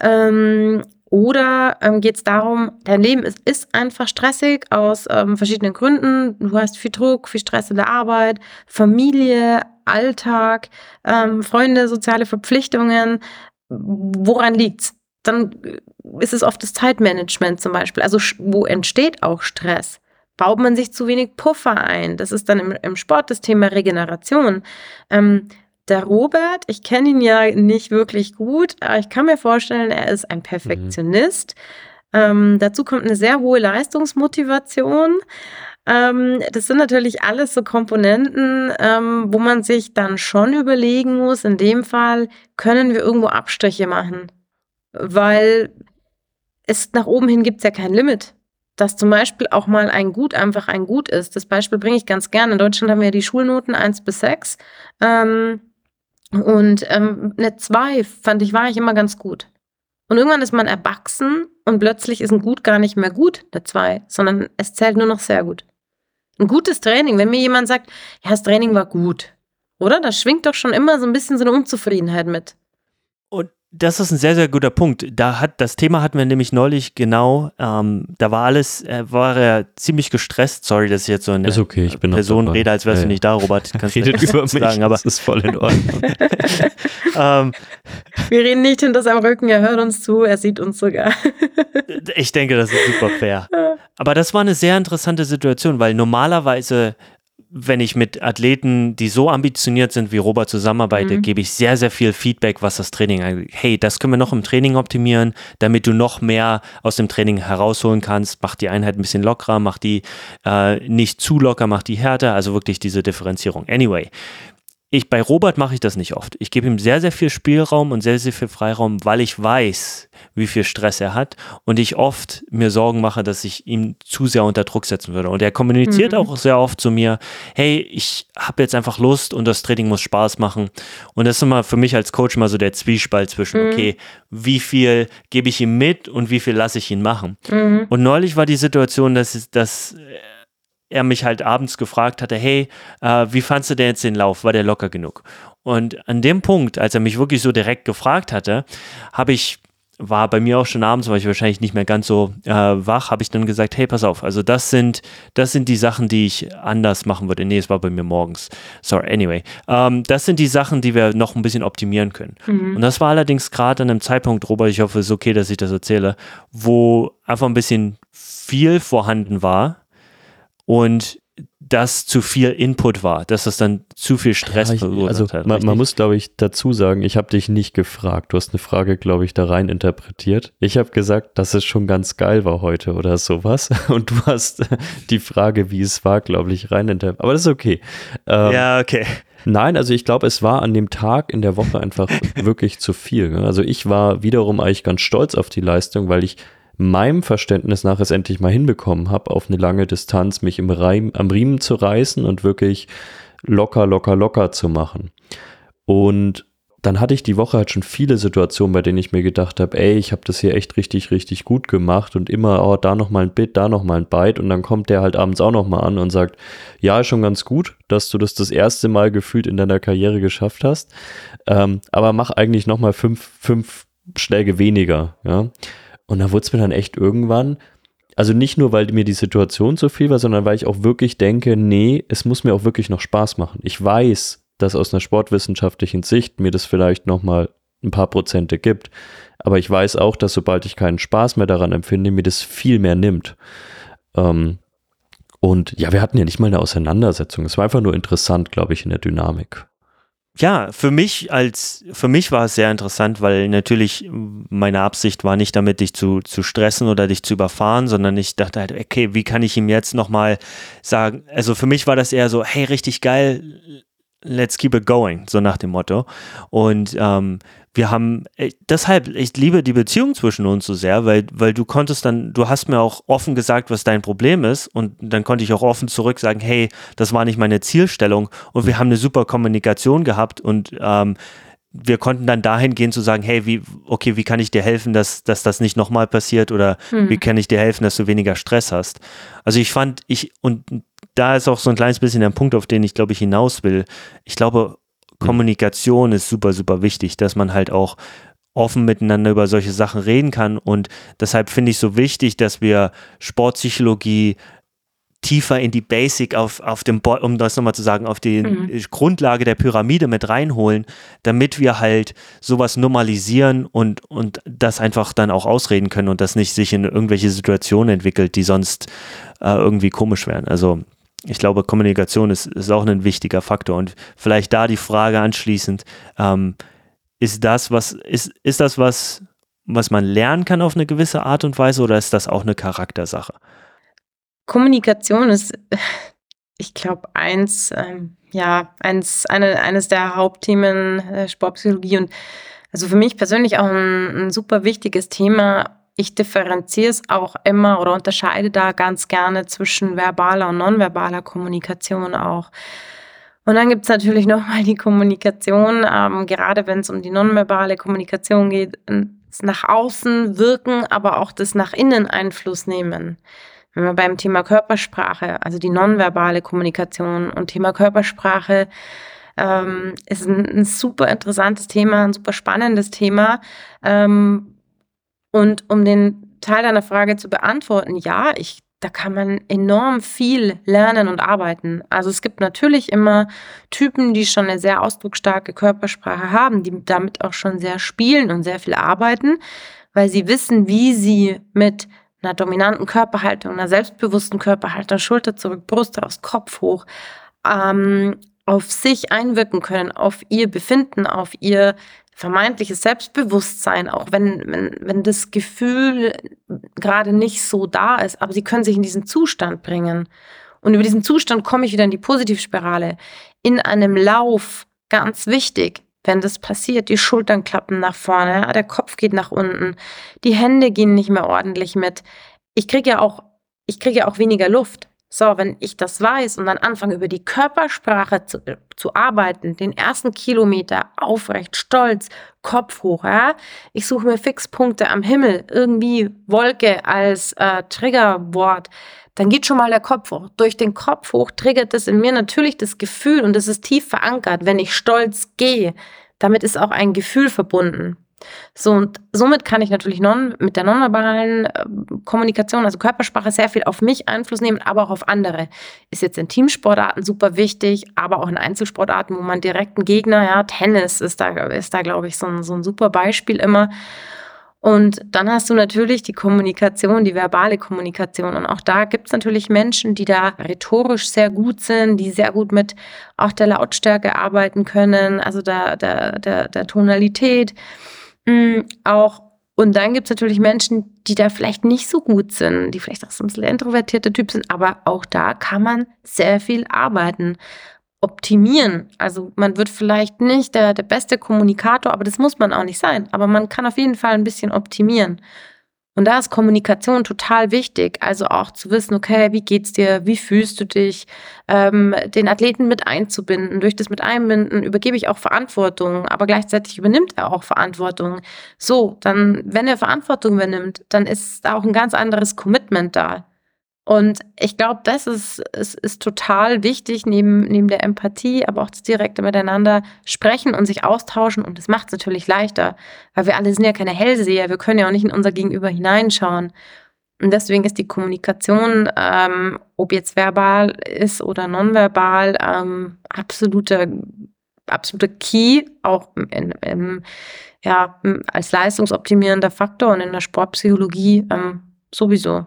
Ähm, oder ähm, geht es darum, dein Leben ist, ist einfach stressig aus ähm, verschiedenen Gründen. Du hast viel Druck, viel Stress in der Arbeit, Familie, Alltag, ähm, Freunde, soziale Verpflichtungen. Woran liegt's? Dann äh, ist es oft das Zeitmanagement zum Beispiel. Also wo entsteht auch Stress? Baut man sich zu wenig Puffer ein? Das ist dann im, im Sport das Thema Regeneration. Ähm, der Robert, ich kenne ihn ja nicht wirklich gut, aber ich kann mir vorstellen, er ist ein Perfektionist. Ähm, dazu kommt eine sehr hohe Leistungsmotivation. Ähm, das sind natürlich alles so Komponenten, ähm, wo man sich dann schon überlegen muss, in dem Fall können wir irgendwo Abstriche machen. Weil es nach oben hin gibt es ja kein Limit. Dass zum Beispiel auch mal ein Gut einfach ein Gut ist. Das Beispiel bringe ich ganz gerne. In Deutschland haben wir ja die Schulnoten 1 bis 6. Ähm, und ähm, eine 2 fand ich, war ich immer ganz gut. Und irgendwann ist man erwachsen und plötzlich ist ein Gut gar nicht mehr gut, eine 2, sondern es zählt nur noch sehr gut. Ein gutes Training, wenn mir jemand sagt, ja, das Training war gut, oder? Da schwingt doch schon immer so ein bisschen so eine Unzufriedenheit mit. Das ist ein sehr, sehr guter Punkt. Da hat, das Thema hatten wir nämlich neulich genau, ähm, da war alles, äh, war er ziemlich gestresst. Sorry, dass ich jetzt so eine ist okay, ich bin Person rede, als wärst ja, du nicht da, Robert. Kannst [laughs] Redet über [laughs] mich, sagen, aber das ist voll in Ordnung. [laughs] ähm, wir reden nicht hinter seinem Rücken, er hört uns zu, er sieht uns sogar. ich denke, das ist super fair. Aber das war eine sehr interessante Situation, weil normalerweise wenn ich mit Athleten, die so ambitioniert sind wie Robert zusammenarbeite, mhm. gebe ich sehr, sehr viel Feedback, was das Training angeht. Hey, das können wir noch im Training optimieren, damit du noch mehr aus dem Training herausholen kannst. Mach die Einheit ein bisschen lockerer, mach die äh, nicht zu locker, mach die härter. Also wirklich diese Differenzierung. Anyway, ich, bei Robert mache ich das nicht oft. Ich gebe ihm sehr, sehr viel Spielraum und sehr, sehr viel Freiraum, weil ich weiß, wie viel Stress er hat und ich oft mir Sorgen mache, dass ich ihn zu sehr unter Druck setzen würde. Und er kommuniziert mhm. auch sehr oft zu mir, hey, ich habe jetzt einfach Lust und das Training muss Spaß machen. Und das ist immer für mich als Coach mal so der Zwiespalt zwischen, mhm. okay, wie viel gebe ich ihm mit und wie viel lasse ich ihn machen. Mhm. Und neulich war die Situation, dass, dass er mich halt abends gefragt hatte, hey, äh, wie fandst du denn jetzt den Lauf? War der locker genug? Und an dem Punkt, als er mich wirklich so direkt gefragt hatte, habe ich war bei mir auch schon abends, war ich wahrscheinlich nicht mehr ganz so äh, wach, habe ich dann gesagt, hey, pass auf, also das sind, das sind die Sachen, die ich anders machen würde. Nee, es war bei mir morgens. Sorry, anyway. Ähm, das sind die Sachen, die wir noch ein bisschen optimieren können. Mhm. Und das war allerdings gerade an einem Zeitpunkt, Robert, ich hoffe, es ist okay, dass ich das erzähle, wo einfach ein bisschen viel vorhanden war, und das zu viel Input war, dass das dann zu viel Stress ja, ich, verursacht also hat. Man, man, muss, glaube ich, dazu sagen, ich habe dich nicht gefragt. Du hast eine Frage, glaube ich, da rein interpretiert. Ich habe gesagt, dass es schon ganz geil war heute oder sowas. [laughs] Und du hast [laughs] die Frage, wie es war, glaube ich, rein interpretiert. Aber das ist okay. Ähm, ja, okay. Nein, also ich glaube, es war an dem Tag in der Woche einfach [laughs] wirklich zu viel. Ne? Also ich war wiederum eigentlich ganz stolz auf die Leistung, weil ich meinem Verständnis nach es endlich mal hinbekommen habe, auf eine lange Distanz mich im Reim, am Riemen zu reißen und wirklich locker, locker, locker zu machen. Und dann hatte ich die Woche halt schon viele Situationen, bei denen ich mir gedacht habe, ey, ich habe das hier echt richtig, richtig gut gemacht und immer, oh, da nochmal ein Bit, da nochmal ein Byte und dann kommt der halt abends auch nochmal an und sagt, ja, ist schon ganz gut, dass du das das erste Mal gefühlt in deiner Karriere geschafft hast, ähm, aber mach eigentlich nochmal fünf, fünf Schläge weniger, ja. Und da wurde es mir dann echt irgendwann, also nicht nur, weil mir die Situation zu viel war, sondern weil ich auch wirklich denke, nee, es muss mir auch wirklich noch Spaß machen. Ich weiß, dass aus einer sportwissenschaftlichen Sicht mir das vielleicht nochmal ein paar Prozente gibt. Aber ich weiß auch, dass sobald ich keinen Spaß mehr daran empfinde, mir das viel mehr nimmt. Ähm, und ja, wir hatten ja nicht mal eine Auseinandersetzung. Es war einfach nur interessant, glaube ich, in der Dynamik ja, für mich als, für mich war es sehr interessant, weil natürlich meine Absicht war nicht damit, dich zu, zu stressen oder dich zu überfahren, sondern ich dachte halt, okay, wie kann ich ihm jetzt nochmal sagen, also für mich war das eher so, hey, richtig geil, let's keep it going, so nach dem Motto. Und ähm, wir haben, äh, deshalb, ich liebe die Beziehung zwischen uns so sehr, weil, weil du konntest dann, du hast mir auch offen gesagt, was dein Problem ist und dann konnte ich auch offen zurück sagen, hey, das war nicht meine Zielstellung und wir haben eine super Kommunikation gehabt und ähm, wir konnten dann dahin gehen zu sagen, hey, wie, okay, wie kann ich dir helfen, dass, dass das nicht nochmal passiert oder hm. wie kann ich dir helfen, dass du weniger Stress hast? Also ich fand, ich, und da ist auch so ein kleines bisschen der Punkt, auf den ich glaube ich hinaus will. Ich glaube, Mhm. Kommunikation ist super, super wichtig, dass man halt auch offen miteinander über solche Sachen reden kann. Und deshalb finde ich so wichtig, dass wir Sportpsychologie tiefer in die Basic auf, auf dem, Bo um das nochmal zu sagen, auf die mhm. Grundlage der Pyramide mit reinholen, damit wir halt sowas normalisieren und, und das einfach dann auch ausreden können und das nicht sich in irgendwelche Situationen entwickelt, die sonst äh, irgendwie komisch wären. Also ich glaube, Kommunikation ist, ist auch ein wichtiger Faktor. Und vielleicht da die Frage anschließend, ähm, ist das, was, ist, ist das, was was man lernen kann auf eine gewisse Art und Weise oder ist das auch eine Charaktersache? Kommunikation ist, ich glaube, eins, ähm, ja, eins, eine, eines der Hauptthemen der Sportpsychologie und also für mich persönlich auch ein, ein super wichtiges Thema. Ich differenziere es auch immer oder unterscheide da ganz gerne zwischen verbaler und nonverbaler Kommunikation auch. Und dann gibt es natürlich [laughs] nochmal die Kommunikation, ähm, gerade wenn es um die nonverbale Kommunikation geht, das nach außen wirken, aber auch das nach innen Einfluss nehmen. Wenn wir beim Thema Körpersprache, also die nonverbale Kommunikation und Thema Körpersprache, ähm, ist ein, ein, super interessantes Thema, ein super spannendes Thema. Ähm, und um den Teil deiner Frage zu beantworten, ja, ich da kann man enorm viel lernen und arbeiten. Also es gibt natürlich immer Typen, die schon eine sehr ausdrucksstarke Körpersprache haben, die damit auch schon sehr spielen und sehr viel arbeiten, weil sie wissen, wie sie mit einer dominanten Körperhaltung, einer selbstbewussten Körperhaltung, Schulter zurück, Brust raus, Kopf hoch, ähm, auf sich einwirken können, auf ihr Befinden, auf ihr vermeintliches Selbstbewusstsein, auch wenn, wenn, wenn das Gefühl gerade nicht so da ist, aber sie können sich in diesen Zustand bringen. Und über diesen Zustand komme ich wieder in die Positivspirale. In einem Lauf, ganz wichtig, wenn das passiert, die Schultern klappen nach vorne, der Kopf geht nach unten, die Hände gehen nicht mehr ordentlich mit. Ich kriege ja auch, ich kriege ja auch weniger Luft. So, wenn ich das weiß und dann anfange über die Körpersprache zu, zu arbeiten, den ersten Kilometer aufrecht, stolz, Kopf hoch, ja. Ich suche mir Fixpunkte am Himmel, irgendwie Wolke als äh, Triggerwort. Dann geht schon mal der Kopf hoch. Durch den Kopf hoch triggert das in mir natürlich das Gefühl und das ist tief verankert, wenn ich stolz gehe. Damit ist auch ein Gefühl verbunden. So, und somit kann ich natürlich non, mit der nonverbalen äh, Kommunikation, also Körpersprache, sehr viel auf mich Einfluss nehmen, aber auch auf andere. Ist jetzt in Teamsportarten super wichtig, aber auch in Einzelsportarten, wo man direkt einen Gegner, ja, Tennis ist da, ist da glaube ich, so ein, so ein super Beispiel immer. Und dann hast du natürlich die Kommunikation, die verbale Kommunikation. Und auch da gibt es natürlich Menschen, die da rhetorisch sehr gut sind, die sehr gut mit auch der Lautstärke arbeiten können, also der, der, der, der Tonalität. Mhm, auch und dann gibt es natürlich Menschen, die da vielleicht nicht so gut sind, die vielleicht auch so ein bisschen introvertierte Typ sind, aber auch da kann man sehr viel arbeiten, optimieren. Also man wird vielleicht nicht der, der beste Kommunikator, aber das muss man auch nicht sein. Aber man kann auf jeden Fall ein bisschen optimieren. Und da ist Kommunikation total wichtig. Also auch zu wissen, okay, wie geht's dir, wie fühlst du dich, ähm, den Athleten mit einzubinden. Durch das mit einbinden übergebe ich auch Verantwortung, aber gleichzeitig übernimmt er auch Verantwortung. So, dann, wenn er Verantwortung übernimmt, dann ist da auch ein ganz anderes Commitment da. Und ich glaube, das ist, ist, ist total wichtig, neben, neben der Empathie, aber auch das direkte Miteinander sprechen und sich austauschen. Und das macht es natürlich leichter, weil wir alle sind ja keine Hellseher. Wir können ja auch nicht in unser Gegenüber hineinschauen. Und deswegen ist die Kommunikation, ähm, ob jetzt verbal ist oder nonverbal, ähm, absoluter, absoluter Key, auch in, in, ja, als leistungsoptimierender Faktor und in der Sportpsychologie ähm, sowieso.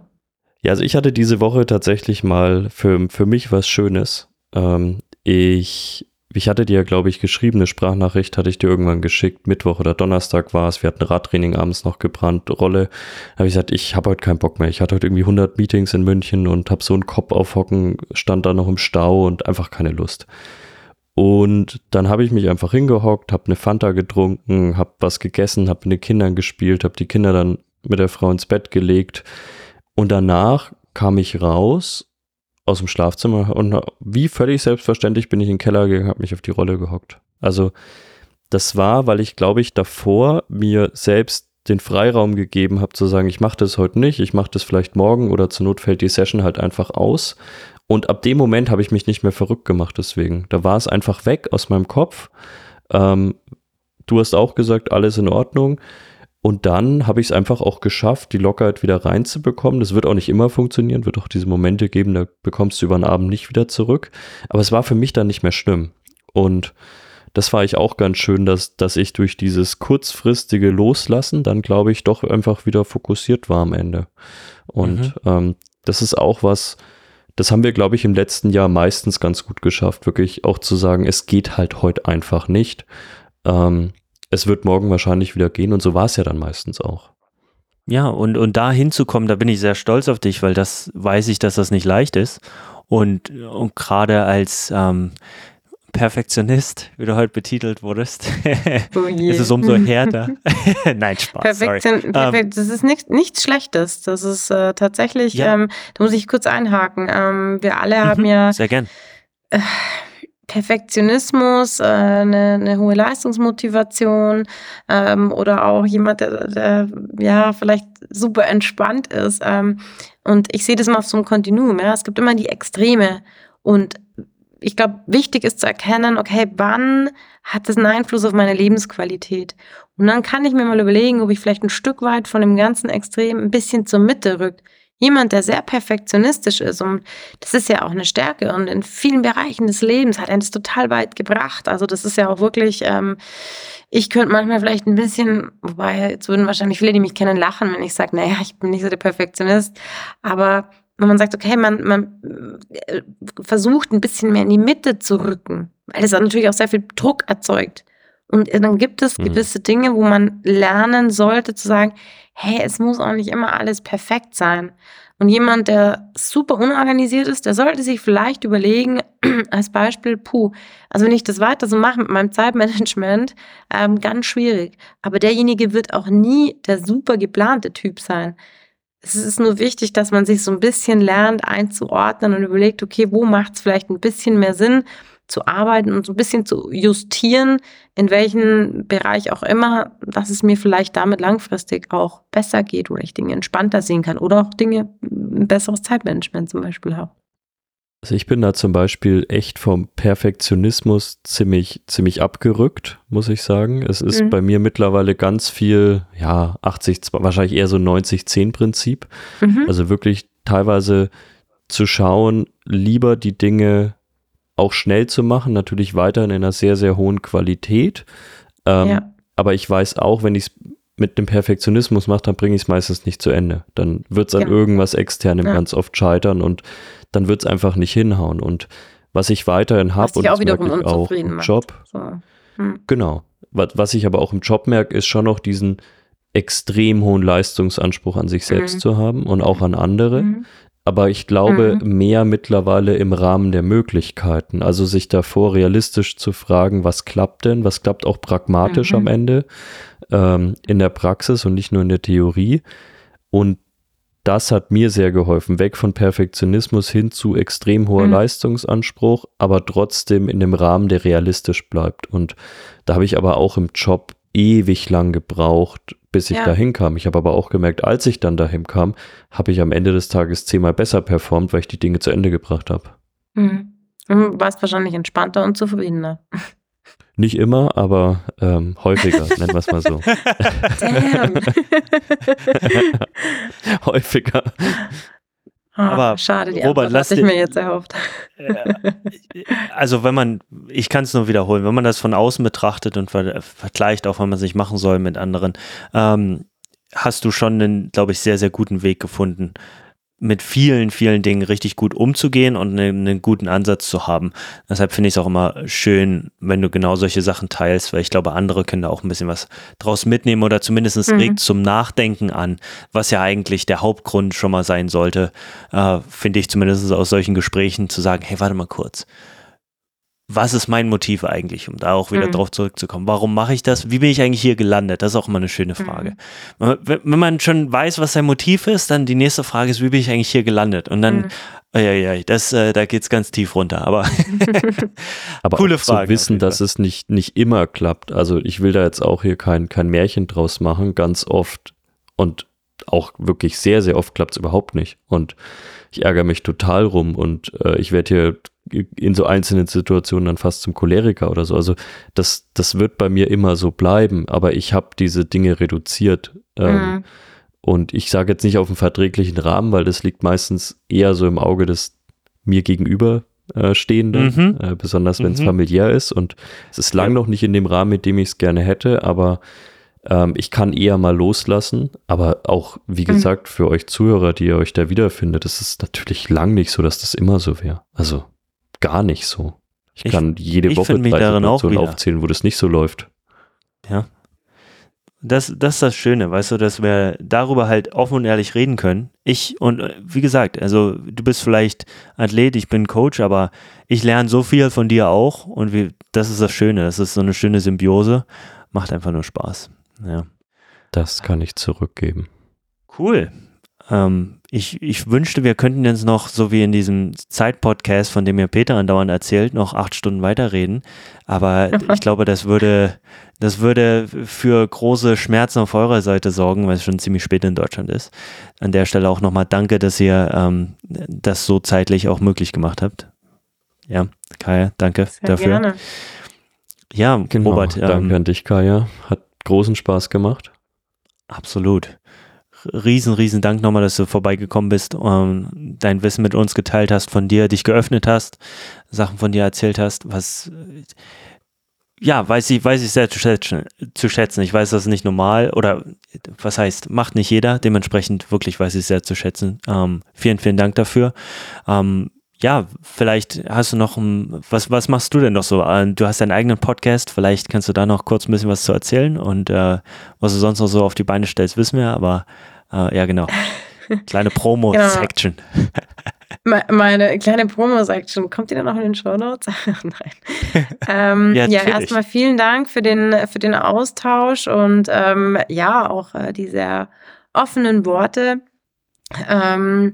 Ja, also ich hatte diese Woche tatsächlich mal für, für mich was Schönes. Ähm, ich, ich hatte dir, glaube ich, geschrieben, eine Sprachnachricht hatte ich dir irgendwann geschickt. Mittwoch oder Donnerstag war es. Wir hatten Radtraining abends noch gebrannt, Rolle. Da habe ich gesagt, ich habe heute keinen Bock mehr. Ich hatte heute irgendwie 100 Meetings in München und habe so einen Kopf aufhocken, stand da noch im Stau und einfach keine Lust. Und dann habe ich mich einfach hingehockt, habe eine Fanta getrunken, habe was gegessen, habe mit den Kindern gespielt, habe die Kinder dann mit der Frau ins Bett gelegt und danach kam ich raus aus dem Schlafzimmer und wie völlig selbstverständlich bin ich in den Keller gegangen, habe mich auf die Rolle gehockt. Also das war, weil ich glaube ich davor mir selbst den Freiraum gegeben habe zu sagen, ich mache das heute nicht, ich mache das vielleicht morgen oder zur Not fällt die Session halt einfach aus. Und ab dem Moment habe ich mich nicht mehr verrückt gemacht deswegen. Da war es einfach weg aus meinem Kopf. Ähm, du hast auch gesagt, alles in Ordnung. Und dann habe ich es einfach auch geschafft, die Lockerheit wieder reinzubekommen. Das wird auch nicht immer funktionieren, wird auch diese Momente geben, da bekommst du über den Abend nicht wieder zurück. Aber es war für mich dann nicht mehr schlimm. Und das war ich auch ganz schön, dass, dass ich durch dieses kurzfristige Loslassen dann, glaube ich, doch einfach wieder fokussiert war am Ende. Und mhm. ähm, das ist auch was, das haben wir, glaube ich, im letzten Jahr meistens ganz gut geschafft, wirklich auch zu sagen, es geht halt heute einfach nicht. Ähm, es wird morgen wahrscheinlich wieder gehen und so war es ja dann meistens auch. Ja, und, und da hinzukommen, da bin ich sehr stolz auf dich, weil das weiß ich, dass das nicht leicht ist. Und, und gerade als ähm, Perfektionist, wie du heute betitelt wurdest, [laughs] oh ist es umso härter. [laughs] Nein, Spaß. Perfektion, sorry. Perfekt, ähm, das ist nicht, nichts Schlechtes. Das ist äh, tatsächlich, ja. ähm, da muss ich kurz einhaken. Ähm, wir alle haben mhm, ja. Sehr gern. Äh, Perfektionismus, äh, eine, eine hohe Leistungsmotivation ähm, oder auch jemand, der, der ja vielleicht super entspannt ist. Ähm, und ich sehe das mal auf so einem Kontinuum. Ja? Es gibt immer die Extreme. Und ich glaube, wichtig ist zu erkennen, okay, wann hat das einen Einfluss auf meine Lebensqualität? Und dann kann ich mir mal überlegen, ob ich vielleicht ein Stück weit von dem ganzen Extrem ein bisschen zur Mitte rückt jemand, der sehr perfektionistisch ist und das ist ja auch eine Stärke und in vielen Bereichen des Lebens hat er das total weit gebracht. Also das ist ja auch wirklich, ähm, ich könnte manchmal vielleicht ein bisschen, wobei jetzt würden wahrscheinlich viele, die mich kennen, lachen, wenn ich sage, naja, ich bin nicht so der Perfektionist, aber wenn man sagt, okay, man, man äh, versucht ein bisschen mehr in die Mitte zu rücken, weil das natürlich auch sehr viel Druck erzeugt. Und dann gibt es mhm. gewisse Dinge, wo man lernen sollte zu sagen, hey, es muss auch nicht immer alles perfekt sein. Und jemand, der super unorganisiert ist, der sollte sich vielleicht überlegen, [clears throat] als Beispiel, puh, also wenn ich das weiter so mache mit meinem Zeitmanagement, [laughs] ähm, ganz schwierig. Aber derjenige wird auch nie der super geplante Typ sein. Es ist nur wichtig, dass man sich so ein bisschen lernt einzuordnen und überlegt, okay, wo macht es vielleicht ein bisschen mehr Sinn, zu arbeiten und so ein bisschen zu justieren, in welchem Bereich auch immer, dass es mir vielleicht damit langfristig auch besser geht oder ich Dinge entspannter sehen kann oder auch Dinge, ein besseres Zeitmanagement zum Beispiel habe. Also ich bin da zum Beispiel echt vom Perfektionismus ziemlich, ziemlich abgerückt, muss ich sagen. Es ist mhm. bei mir mittlerweile ganz viel, ja, 80, wahrscheinlich eher so 90-10 Prinzip. Mhm. Also wirklich teilweise zu schauen, lieber die Dinge auch schnell zu machen, natürlich weiterhin in einer sehr, sehr hohen Qualität. Ähm, ja. Aber ich weiß auch, wenn ich es mit dem Perfektionismus mache, dann bringe ich es meistens nicht zu Ende. Dann wird es an ja. irgendwas externem ja. ganz oft scheitern und dann wird es einfach nicht hinhauen. Und was ich weiterhin habe und auch wiederum merke auch im macht. Job, so. hm. genau. Was, was ich aber auch im Job merke, ist schon noch diesen extrem hohen Leistungsanspruch an sich selbst mhm. zu haben und auch an andere. Mhm aber ich glaube mhm. mehr mittlerweile im Rahmen der Möglichkeiten. Also sich davor realistisch zu fragen, was klappt denn, was klappt auch pragmatisch mhm. am Ende ähm, in der Praxis und nicht nur in der Theorie. Und das hat mir sehr geholfen, weg von Perfektionismus hin zu extrem hoher mhm. Leistungsanspruch, aber trotzdem in dem Rahmen, der realistisch bleibt. Und da habe ich aber auch im Job ewig lang gebraucht, bis ich ja. dahin kam. Ich habe aber auch gemerkt, als ich dann dahin kam, habe ich am Ende des Tages zehnmal besser performt, weil ich die Dinge zu Ende gebracht habe. Mhm. Du warst wahrscheinlich entspannter und zufriedener. [laughs] Nicht immer, aber ähm, häufiger, [laughs] nennen wir es mal so. [laughs] häufiger. Oh, aber schade, die Robert, hatte ich mir jetzt erhofft. also wenn man, ich kann es nur wiederholen, wenn man das von außen betrachtet und ver vergleicht, auch wenn man sich machen soll mit anderen, ähm, hast du schon einen, glaube ich, sehr, sehr guten Weg gefunden, mit vielen, vielen Dingen richtig gut umzugehen und einen, einen guten Ansatz zu haben. Deshalb finde ich es auch immer schön, wenn du genau solche Sachen teilst, weil ich glaube, andere können da auch ein bisschen was draus mitnehmen oder zumindest mhm. regt zum Nachdenken an, was ja eigentlich der Hauptgrund schon mal sein sollte, äh, finde ich zumindest aus solchen Gesprächen zu sagen, hey, warte mal kurz was ist mein Motiv eigentlich, um da auch wieder mhm. drauf zurückzukommen? Warum mache ich das? Wie bin ich eigentlich hier gelandet? Das ist auch immer eine schöne Frage. Mhm. Wenn man schon weiß, was sein Motiv ist, dann die nächste Frage ist, wie bin ich eigentlich hier gelandet? Und dann, mhm. oh ja, ja, das, äh, da geht's ganz tief runter. Aber, [laughs] aber coole Frage. Zu wissen, dass es nicht, nicht immer klappt. Also ich will da jetzt auch hier kein, kein Märchen draus machen, ganz oft und auch wirklich sehr, sehr oft klappt es überhaupt nicht. Und ich ärgere mich total rum und äh, ich werde hier in so einzelnen Situationen dann fast zum Choleriker oder so. Also das, das wird bei mir immer so bleiben, aber ich habe diese Dinge reduziert. Ähm, mhm. Und ich sage jetzt nicht auf einem verträglichen Rahmen, weil das liegt meistens eher so im Auge des mir gegenüber äh, Stehenden, mhm. äh, besonders wenn es mhm. familiär ist. Und es ist lang ja. noch nicht in dem Rahmen, mit dem ich es gerne hätte, aber ähm, ich kann eher mal loslassen. Aber auch, wie mhm. gesagt, für euch Zuhörer, die ihr euch da wiederfindet, ist es natürlich lang nicht so, dass das immer so wäre. Also gar nicht so. Ich, ich kann jede ich Woche drei Situationen aufzählen, wo das nicht so läuft. Ja, Das, das ist das Schöne, weißt du, dass wir darüber halt offen und ehrlich reden können. Ich und äh, wie gesagt, also du bist vielleicht Athlet, ich bin Coach, aber ich lerne so viel von dir auch und wie, das ist das Schöne, das ist so eine schöne Symbiose, macht einfach nur Spaß. Ja. Das kann ich zurückgeben. Cool. Ähm, ich, ich wünschte, wir könnten jetzt noch, so wie in diesem Zeitpodcast, von dem mir Peter andauernd erzählt, noch acht Stunden weiterreden. Aber [laughs] ich glaube, das würde, das würde für große Schmerzen auf eurer Seite sorgen, weil es schon ziemlich spät in Deutschland ist. An der Stelle auch nochmal danke, dass ihr ähm, das so zeitlich auch möglich gemacht habt. Ja, Kaya, danke Sehr dafür. gerne. Ja, Genau. Robert, Danke ähm, an dich, Kaya. Hat großen Spaß gemacht. Absolut. Riesen, riesen Dank nochmal, dass du vorbeigekommen bist, ähm, dein Wissen mit uns geteilt hast, von dir dich geöffnet hast, Sachen von dir erzählt hast, was ja, weiß ich, weiß ich sehr zu schätzen, zu schätzen. Ich weiß, das ist nicht normal oder was heißt, macht nicht jeder. Dementsprechend wirklich weiß ich sehr zu schätzen. Ähm, vielen, vielen Dank dafür. Ähm, ja, vielleicht hast du noch ein, was, was machst du denn noch so? Ähm, Du hast deinen eigenen Podcast, vielleicht kannst du da noch kurz ein bisschen was zu erzählen und äh, was du sonst noch so auf die Beine stellst, wissen wir, aber äh, ja, genau. Kleine [laughs] Promo-Section. Me- Meine kleine Promo-Section, kommt die dann auch in den Show Notes? [laughs] Nein. [laughs] Ähm, Ja, ja, erstmal vielen Dank für den, für den Austausch und ähm, ja, auch äh, die sehr offenen Worte. Ähm,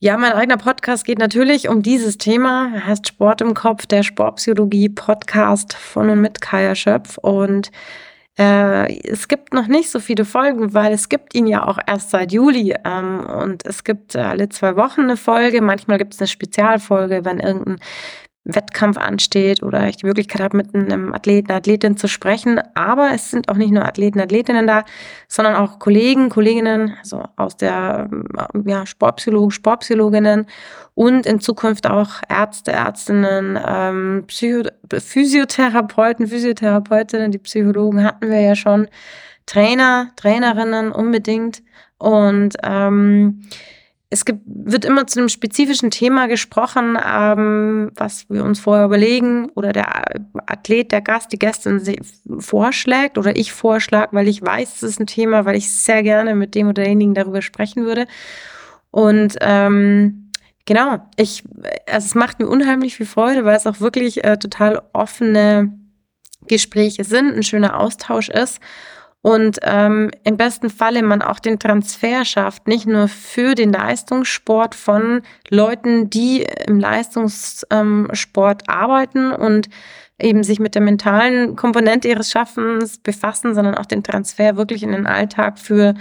ja, mein eigener Podcast geht natürlich um dieses Thema. Er heißt Sport im Kopf, der Sportpsychologie-Podcast von und mit Kaya Schöpf. Und äh, es gibt noch nicht so viele Folgen, weil es gibt ihn ja auch erst seit Juli. Ähm, und es gibt äh, alle zwei Wochen eine Folge. Manchmal gibt es eine Spezialfolge, wenn irgendein Wettkampf ansteht oder ich die Möglichkeit habe, mit einem Athleten, Athletin zu sprechen. Aber es sind auch nicht nur Athleten, Athletinnen da, sondern auch Kollegen, Kolleginnen, also aus der ähm, ja, Sportpsychologen, Sportpsychologinnen und in Zukunft auch Ärzte, Ärztinnen, ähm, Psycho Physiotherapeuten, Physiotherapeutinnen, die Psychologen hatten wir ja schon, Trainer, Trainerinnen unbedingt. Und ähm, es gibt, wird immer zu einem spezifischen Thema gesprochen, ähm, was wir uns vorher überlegen oder der Athlet, der Gast, die Gästin vorschlägt oder ich vorschlag, weil ich weiß, es ist ein Thema, weil ich sehr gerne mit dem oder derjenigen darüber sprechen würde. Und ähm, genau, ich, also es macht mir unheimlich viel Freude, weil es auch wirklich äh, total offene Gespräche sind, ein schöner Austausch ist. Und ähm, im besten Falle man auch den Transfer schafft, nicht nur für den Leistungssport von Leuten, die im Leistungssport arbeiten und eben sich mit der mentalen Komponente ihres Schaffens befassen, sondern auch den Transfer wirklich in den Alltag für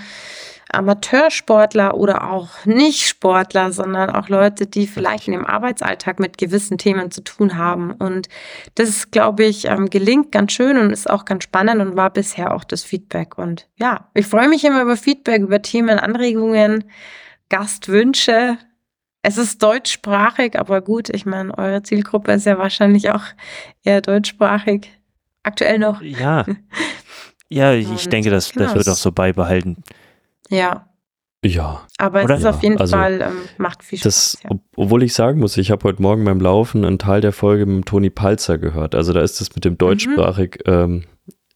Amateursportler oder auch Nicht-Sportler, sondern auch Leute, die vielleicht in dem Arbeitsalltag mit gewissen Themen zu tun haben. Und das, glaube ich, ähm, gelingt ganz schön und ist auch ganz spannend und war bisher auch das Feedback. Und ja, ich freue mich immer über Feedback, über Themen, Anregungen, Gastwünsche. Es ist deutschsprachig, aber gut, ich meine, eure Zielgruppe ist ja wahrscheinlich auch eher deutschsprachig. Aktuell noch. Ja. Ja, ich Und denke, das, das genau, wird auch es- so beibehalten. Ja, Ja, aber Oder? es ist auf jeden Also, Fall, ähm, macht viel Spaß. das, ja. ob, obwohl ich sagen muss, ich habe heute Morgen beim Laufen einen Teil der Folge mit Toni Palzer gehört. Also da ist es mit dem deutschsprachig ähm,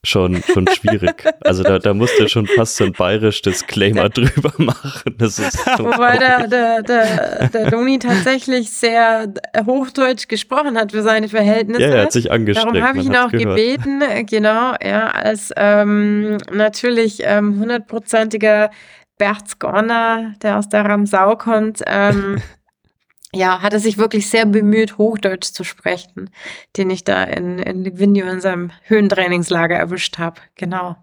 schon, schon schwierig. Also da, da musste schon fast so ein bayerisch Disclaimer drüber machen. Das ist [laughs] Wobei der, der, der, der Doni tatsächlich sehr Hochdeutsch gesprochen hat für seine Verhältnisse. ja, er hat sich angestrengt. Darum habe ich ihn auch gehört. gebeten, genau, ja, als ähm, natürlich ähm, hundertprozentiger Berchtesgadener, der aus der Ramsau kommt, ähm, [laughs] ja, hat er sich wirklich sehr bemüht, Hochdeutsch zu sprechen, den ich da in, in Livigno in seinem Höhentrainingslager erwischt habe. Genau.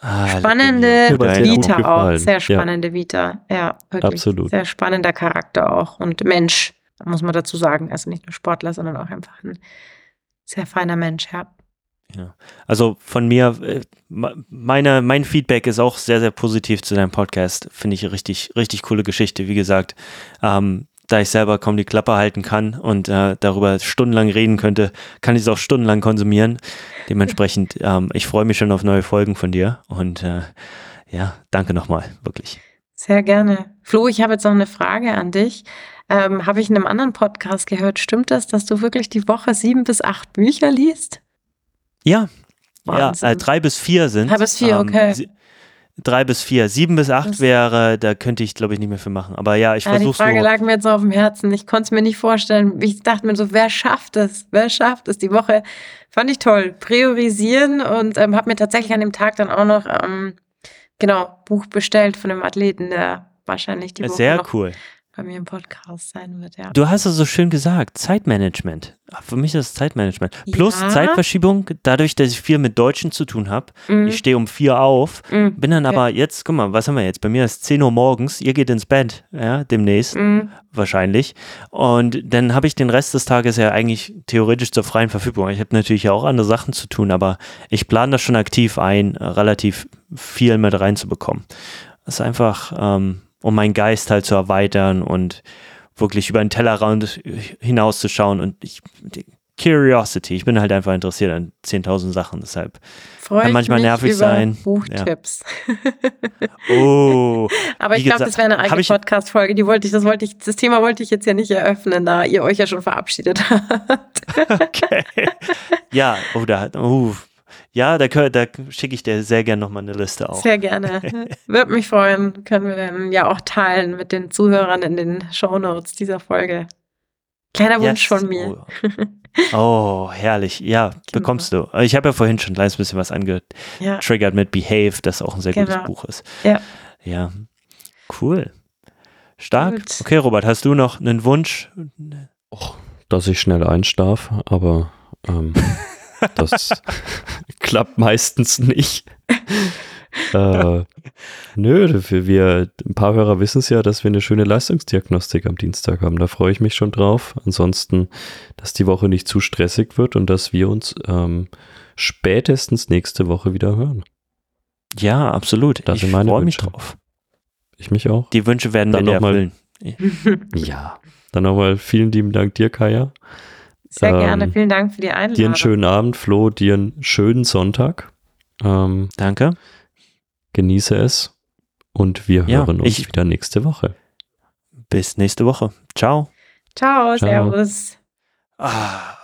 Ah, Spannende Vita auch, sehr Ja. spannende Vita. Ja, wirklich. Absolut. Sehr spannender Charakter auch und Mensch, muss man dazu sagen. Also nicht nur Sportler, sondern auch einfach ein sehr feiner Mensch, ja. Also von mir, äh, me- meine, mein Feedback ist auch sehr, sehr positiv zu deinem Podcast. Finde ich richtig, richtig coole Geschichte. Wie gesagt, ähm, da ich selber kaum die Klappe halten kann und äh, darüber stundenlang reden könnte, kann ich es auch stundenlang konsumieren. Dementsprechend, [laughs] ähm, ich freue mich schon auf neue Folgen von dir und äh, ja, danke nochmal, wirklich. Sehr gerne. Flo, ich habe jetzt noch eine Frage an dich. Ähm, habe ich in einem anderen Podcast gehört, stimmt das, dass du wirklich die Woche sieben bis acht Bücher liest? Ja, Ja, äh, drei bis vier sind. Drei bis vier, okay. Drei bis vier. Sieben bis acht Das- wäre, da könnte ich, glaube ich, nicht mehr für machen. Aber ja, ich Ja, die versuche Frage so. lag mir jetzt so auf dem Herzen. Ich konnte es mir nicht vorstellen. Ich dachte mir so, wer schafft es? Wer schafft es? Die Woche fand ich toll. Priorisieren und ähm, habe mir tatsächlich an dem Tag dann auch noch, ähm, genau, Buch bestellt von einem Athleten, der wahrscheinlich die Woche Sehr noch cool. Bei mir im Podcast sein wird. Ja. Du hast es so schön gesagt, Zeitmanagement. Für mich ist es Zeitmanagement. Plus Ja. Zeitverschiebung, dadurch, dass ich viel mit Deutschen zu tun habe. Mhm. Ich stehe um vier auf, Mhm. bin dann aber jetzt, guck mal, was haben wir jetzt? Bei mir ist 10 Uhr morgens, ihr geht ins Bett, ja, demnächst Mhm. wahrscheinlich. Und dann habe ich den Rest des Tages ja eigentlich theoretisch zur freien Verfügung. Ich habe natürlich ja auch andere Sachen zu tun, aber ich plane das schon aktiv ein, relativ viel mit reinzubekommen. Das ist einfach, ähm, um meinen Geist halt zu erweitern und wirklich über den Tellerrand hinauszuschauen und ich, Curiosity, ich bin halt einfach interessiert an 10.000 Sachen, deshalb. Freu Kann manchmal nervig sein. Buchtipps. Oh, [laughs] Aber ich glaube, das wäre eine eigene Podcast-Folge. Die wollte ich, das wollte ich, das Thema wollte ich jetzt ja nicht eröffnen, da ihr euch ja schon verabschiedet [laughs] habt. [laughs] okay. ja, oh, da, oh, ja, da, da schicke ich dir sehr gerne nochmal eine Liste auf. Sehr gerne. [laughs] Würde mich freuen. Können wir dann ja auch teilen mit den Zuhörern in den Shownotes dieser Folge. Kleiner Wunsch Yes. von mir. Oh. [laughs] oh, herrlich. Ja, bekommst du. Ich habe ja vorhin schon ein kleines bisschen was angetriggert Ja, mit Behave, das auch ein sehr gutes Genau. Buch ist. Ja. Ja, cool. Stark. Gut. Okay, Robert, hast du noch einen Wunsch? dass ich schnell einschlaf, aber ähm, [laughs] das [laughs] klappt meistens nicht. äh, nö, wir, wir, ein paar Hörer wissen es ja, dass wir eine schöne Leistungsdiagnostik am Dienstag haben. Da freue ich mich schon drauf. Ansonsten, dass die Woche nicht zu stressig wird und dass wir uns ähm, spätestens nächste Woche wieder hören. Ja, absolut. Das ich sind meine freue mich Wünsche. drauf. Ich mich auch. Die Wünsche werden Dann wir noch mal- erfüllen. [laughs] Ja. Dann nochmal vielen lieben Dank dir, Kaya. Sehr Ähm, gerne. Vielen Dank für die Einladung. Dir einen schönen Abend, Flo, dir einen schönen Sonntag. Ähm, Danke. genieße es und wir Ja, hören uns ich- wieder nächste Woche. Bis nächste Woche. Ciao. Ciao, Ciao. Servus. Ah,